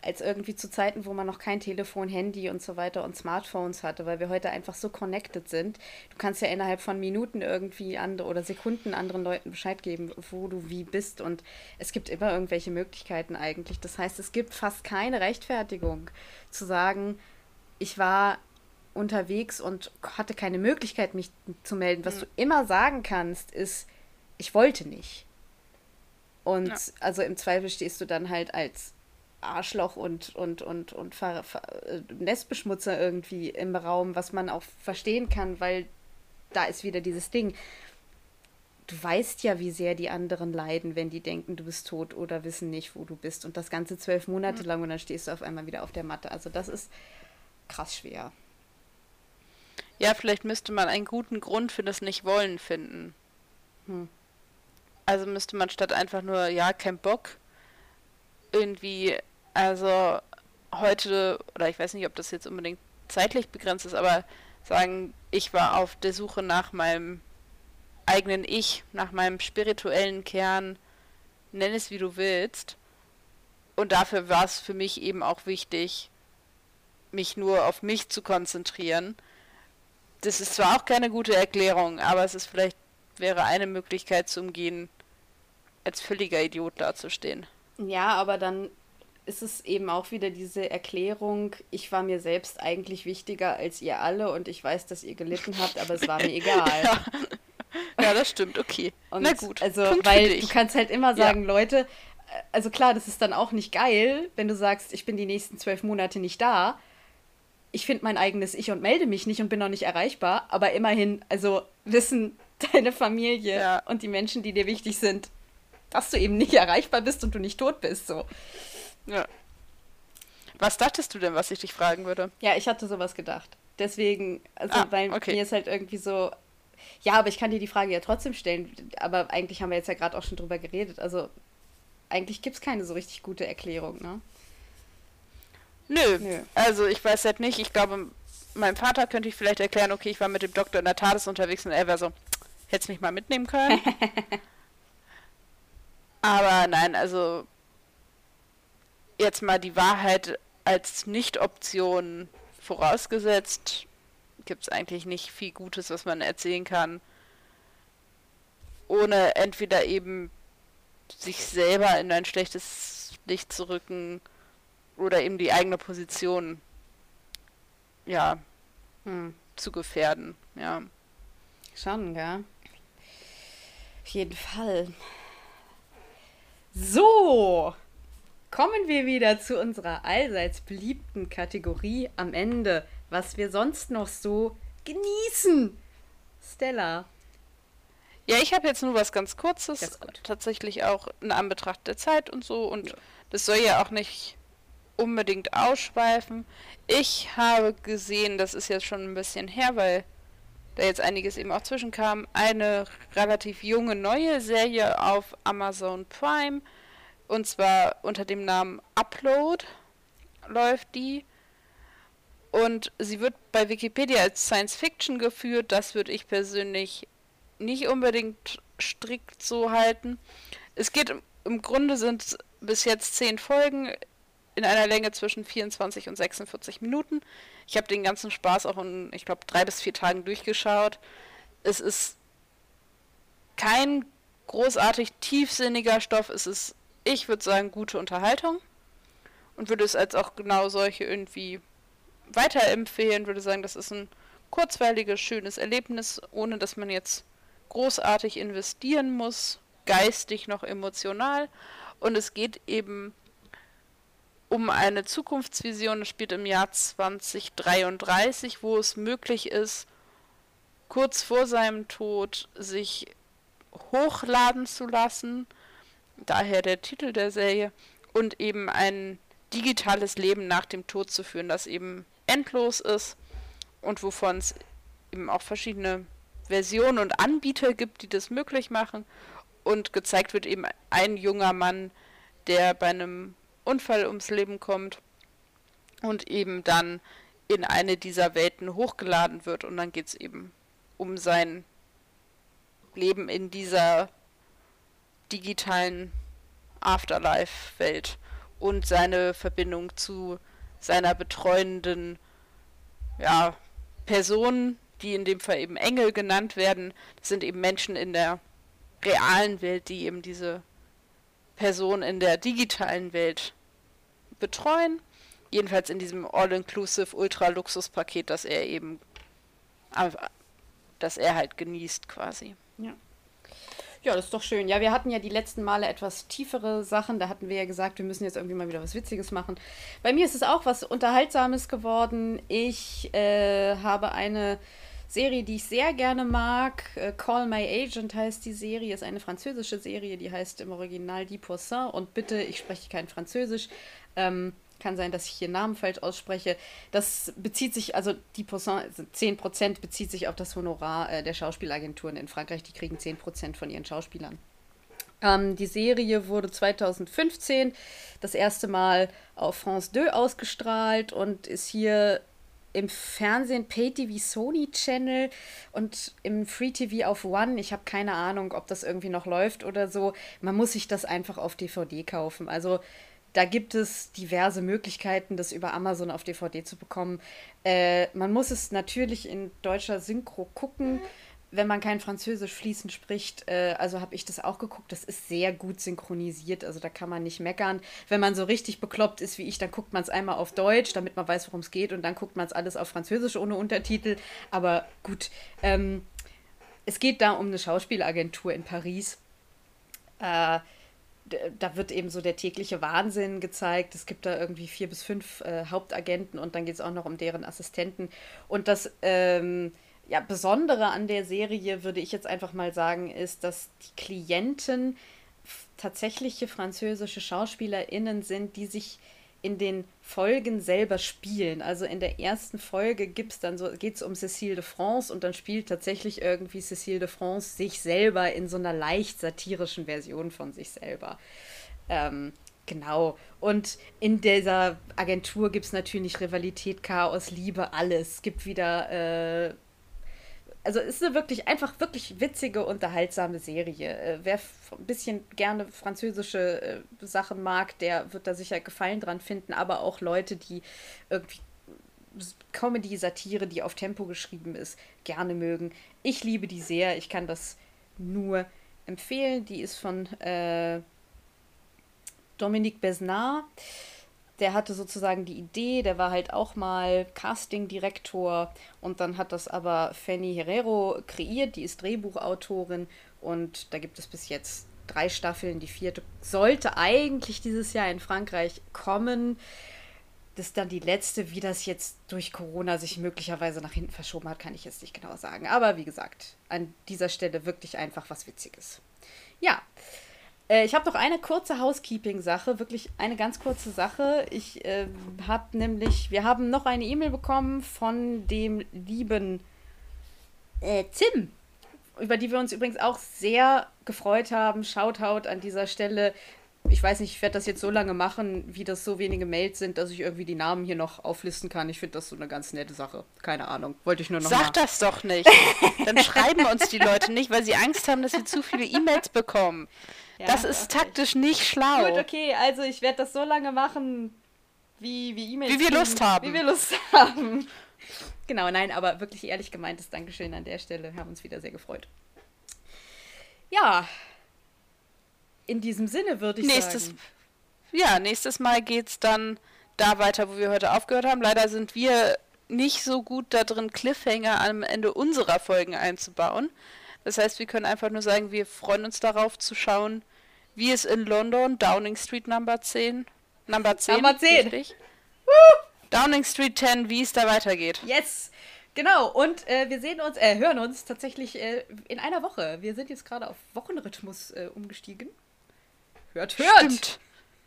als irgendwie zu Zeiten, wo man noch kein Telefon, Handy und so weiter und Smartphones hatte, weil wir heute einfach so connected sind. Du kannst ja innerhalb von Minuten irgendwie andere oder Sekunden anderen Leuten Bescheid geben, wo du wie bist und es gibt immer irgendwelche Möglichkeiten eigentlich. Das heißt, es gibt fast keine Rechtfertigung zu sagen, ich war unterwegs und hatte keine Möglichkeit, mich zu melden. Was mhm. du immer sagen kannst, ist, ich wollte nicht. Und ja. also im Zweifel stehst du dann halt als Arschloch und, und, und, und Ver, Ver, äh, Nestbeschmutzer irgendwie im Raum, was man auch verstehen kann, weil da ist wieder dieses Ding. Du weißt ja, wie sehr die anderen leiden, wenn die denken, du bist tot oder wissen nicht, wo du bist. Und das Ganze zwölf Monate lang und dann stehst du auf einmal wieder auf der Matte. Also das ist krass schwer. Ja, vielleicht müsste man einen guten Grund für das Nicht-Wollen finden. Hm. Also müsste man statt einfach nur, ja, kein Bock, irgendwie also heute, oder ich weiß nicht, ob das jetzt unbedingt zeitlich begrenzt ist, aber sagen, ich war auf der Suche nach meinem eigenen Ich, nach meinem spirituellen Kern, nenn es wie du willst. Und dafür war es für mich eben auch wichtig, mich nur auf mich zu konzentrieren. Das ist zwar auch keine gute Erklärung, aber es ist vielleicht wäre eine Möglichkeit zu umgehen, als völliger Idiot dazustehen. Ja, aber dann ist es eben auch wieder diese Erklärung, ich war mir selbst eigentlich wichtiger als ihr alle und ich weiß, dass ihr gelitten habt, aber es war mir [LAUGHS] egal. ja. ja. das stimmt, okay. Und Na gut. Also, Punkt weil du kannst halt immer sagen, ja. Leute, also klar, das ist dann auch nicht geil, wenn du sagst, ich bin die nächsten zwölf Monate nicht da. Ich finde mein eigenes Ich und melde mich nicht und bin noch nicht erreichbar, aber immerhin, also wissen [LAUGHS] deine Familie ja. und die Menschen, die dir wichtig sind, dass du eben nicht erreichbar bist und du nicht tot bist. So. Ja. Was dachtest du denn, was ich dich fragen würde? Ja, ich hatte sowas gedacht. Deswegen, also ah, weil okay. mir ist halt irgendwie so, ja, aber ich kann dir die Frage ja trotzdem stellen. Aber eigentlich haben wir jetzt ja gerade auch schon drüber geredet. Also eigentlich gibt es keine so richtig gute Erklärung, ne? Nö. Nö. Also ich weiß halt nicht. Ich glaube, meinem Vater könnte ich vielleicht erklären, okay, ich war mit dem Doktor in der TARDIS unterwegs und er wäre so, hättest mich mal mitnehmen können. [LAUGHS] Aber nein, also jetzt mal die Wahrheit als Nicht-Option vorausgesetzt, gibt es eigentlich nicht viel Gutes, was man erzählen kann, ohne entweder eben sich selber in ein schlechtes Licht zu rücken oder eben die eigene Position ja hm, zu gefährden, ja. Schon, ja. Auf jeden Fall. So, kommen wir wieder zu unserer allseits beliebten Kategorie am Ende, was wir sonst noch so genießen. Stella. Ja, ich habe jetzt nur was ganz Kurzes, tatsächlich auch in Anbetracht der Zeit und so und ja. das soll ja auch nicht unbedingt ausschweifen. Ich habe gesehen, das ist jetzt schon ein bisschen her, weil da jetzt einiges eben auch zwischenkam, eine relativ junge neue Serie auf Amazon Prime. Und zwar unter dem Namen Upload läuft die. Und sie wird bei Wikipedia als Science Fiction geführt. Das würde ich persönlich nicht unbedingt strikt so halten. Es geht im Grunde sind bis jetzt zehn Folgen in einer Länge zwischen 24 und 46 Minuten. Ich habe den ganzen Spaß auch in, ich glaube, drei bis vier Tagen durchgeschaut. Es ist kein großartig tiefsinniger Stoff. Es ist, ich würde sagen, gute Unterhaltung. Und würde es als auch genau solche irgendwie weiterempfehlen. Würde sagen, das ist ein kurzweiliges, schönes Erlebnis, ohne dass man jetzt großartig investieren muss, geistig noch emotional. Und es geht eben um eine Zukunftsvision, das spielt im Jahr 2033, wo es möglich ist, kurz vor seinem Tod sich hochladen zu lassen, daher der Titel der Serie, und eben ein digitales Leben nach dem Tod zu führen, das eben endlos ist und wovon es eben auch verschiedene Versionen und Anbieter gibt, die das möglich machen. Und gezeigt wird eben ein junger Mann, der bei einem Unfall ums Leben kommt und eben dann in eine dieser Welten hochgeladen wird und dann geht es eben um sein Leben in dieser digitalen Afterlife-Welt und seine Verbindung zu seiner betreuenden ja, Person, die in dem Fall eben Engel genannt werden. Das sind eben Menschen in der realen Welt, die eben diese Person in der digitalen Welt betreuen. Jedenfalls in diesem All-Inclusive Ultra-Luxus-Paket, das er eben, das er halt genießt quasi. Ja. Ja, das ist doch schön. Ja, wir hatten ja die letzten Male etwas tiefere Sachen. Da hatten wir ja gesagt, wir müssen jetzt irgendwie mal wieder was Witziges machen. Bei mir ist es auch was Unterhaltsames geworden. Ich äh, habe eine Serie, die ich sehr gerne mag. Äh, Call My Agent heißt die Serie, ist eine französische Serie, die heißt im Original Die Poisson. Und bitte, ich spreche kein Französisch, ähm, kann sein, dass ich hier Namen falsch ausspreche. Das bezieht sich, also die 10% also bezieht sich auf das Honorar äh, der Schauspielagenturen in Frankreich. Die kriegen 10% von ihren Schauspielern. Ähm, die Serie wurde 2015 das erste Mal auf France 2 ausgestrahlt und ist hier im Fernsehen Pay TV Sony Channel und im Free TV auf One. Ich habe keine Ahnung, ob das irgendwie noch läuft oder so. Man muss sich das einfach auf DVD kaufen. Also da gibt es diverse Möglichkeiten, das über Amazon auf DVD zu bekommen. Äh, man muss es natürlich in deutscher Synchro gucken wenn man kein Französisch fließend spricht, äh, also habe ich das auch geguckt, das ist sehr gut synchronisiert, also da kann man nicht meckern. Wenn man so richtig bekloppt ist wie ich, dann guckt man es einmal auf Deutsch, damit man weiß, worum es geht, und dann guckt man es alles auf Französisch ohne Untertitel. Aber gut, ähm, es geht da um eine Schauspielagentur in Paris. Äh, da wird eben so der tägliche Wahnsinn gezeigt. Es gibt da irgendwie vier bis fünf äh, Hauptagenten und dann geht es auch noch um deren Assistenten. Und das ähm, ja, Besondere an der Serie, würde ich jetzt einfach mal sagen, ist, dass die Klienten tatsächliche französische SchauspielerInnen sind, die sich in den Folgen selber spielen. Also in der ersten Folge so, geht es um Cécile de France und dann spielt tatsächlich irgendwie Cécile de France sich selber in so einer leicht satirischen Version von sich selber. Ähm, genau. Und in dieser Agentur gibt es natürlich Rivalität, Chaos, Liebe, alles. Es gibt wieder äh, also es ist eine wirklich einfach wirklich witzige, unterhaltsame Serie. Äh, wer ein bisschen gerne französische äh, Sachen mag, der wird da sicher Gefallen dran finden, aber auch Leute, die irgendwie Comedy, Satire, die auf Tempo geschrieben ist, gerne mögen. Ich liebe die sehr. Ich kann das nur empfehlen. Die ist von äh, Dominique Besnard der hatte sozusagen die Idee, der war halt auch mal Casting-Direktor und dann hat das aber Fanny Herrero kreiert, die ist Drehbuchautorin und da gibt es bis jetzt drei Staffeln. Die vierte sollte eigentlich dieses Jahr in Frankreich kommen. Das ist dann die letzte, wie das jetzt durch Corona sich möglicherweise nach hinten verschoben hat, kann ich jetzt nicht genau sagen. Aber wie gesagt, an dieser Stelle wirklich einfach was Witziges. Ja, äh, ich habe noch eine kurze Housekeeping-Sache, wirklich eine ganz kurze Sache. Ich äh, habe nämlich, wir haben noch eine E-Mail bekommen von dem lieben äh, Tim, über die wir uns übrigens auch sehr gefreut haben. Shoutout an dieser Stelle. Ich weiß nicht, ich werde das jetzt so lange machen, wie das so wenige Mails sind, dass ich irgendwie die Namen hier noch auflisten kann. Ich finde das so eine ganz nette Sache. Keine Ahnung. Wollte ich nur noch Sag mal. das doch nicht. [LAUGHS] Dann schreiben uns die Leute nicht, weil sie Angst haben, dass sie zu viele E-Mails bekommen. Ja, das ist okay. taktisch nicht schlau. Gut, okay, also ich werde das so lange machen, wie, wie E-Mails. Wie wir kriegen, Lust haben. Wie wir Lust [LAUGHS] haben. Genau, nein, aber wirklich ehrlich gemeintes Dankeschön an der Stelle. Wir haben uns wieder sehr gefreut. Ja, in diesem Sinne würde ich nächstes, sagen. Ja, nächstes Mal geht es dann da weiter, wo wir heute aufgehört haben. Leider sind wir nicht so gut da drin, Cliffhanger am Ende unserer Folgen einzubauen. Das heißt, wir können einfach nur sagen, wir freuen uns darauf zu schauen, wie es in London, Downing Street Number 10, Number 10, Number 10. Richtig? Downing Street 10, wie es da weitergeht. Yes! Genau, und äh, wir sehen uns, äh, hören uns tatsächlich äh, in einer Woche. Wir sind jetzt gerade auf Wochenrhythmus äh, umgestiegen. Hört, hört! Stimmt.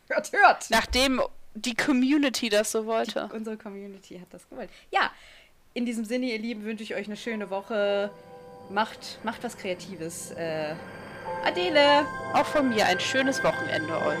Hört, hört! Nachdem die Community das so wollte. Die, unsere Community hat das gewollt. Ja, in diesem Sinne, ihr Lieben, wünsche ich euch eine schöne Woche. Macht, macht was Kreatives. Äh, Adele! Auch von mir ein schönes Wochenende euch.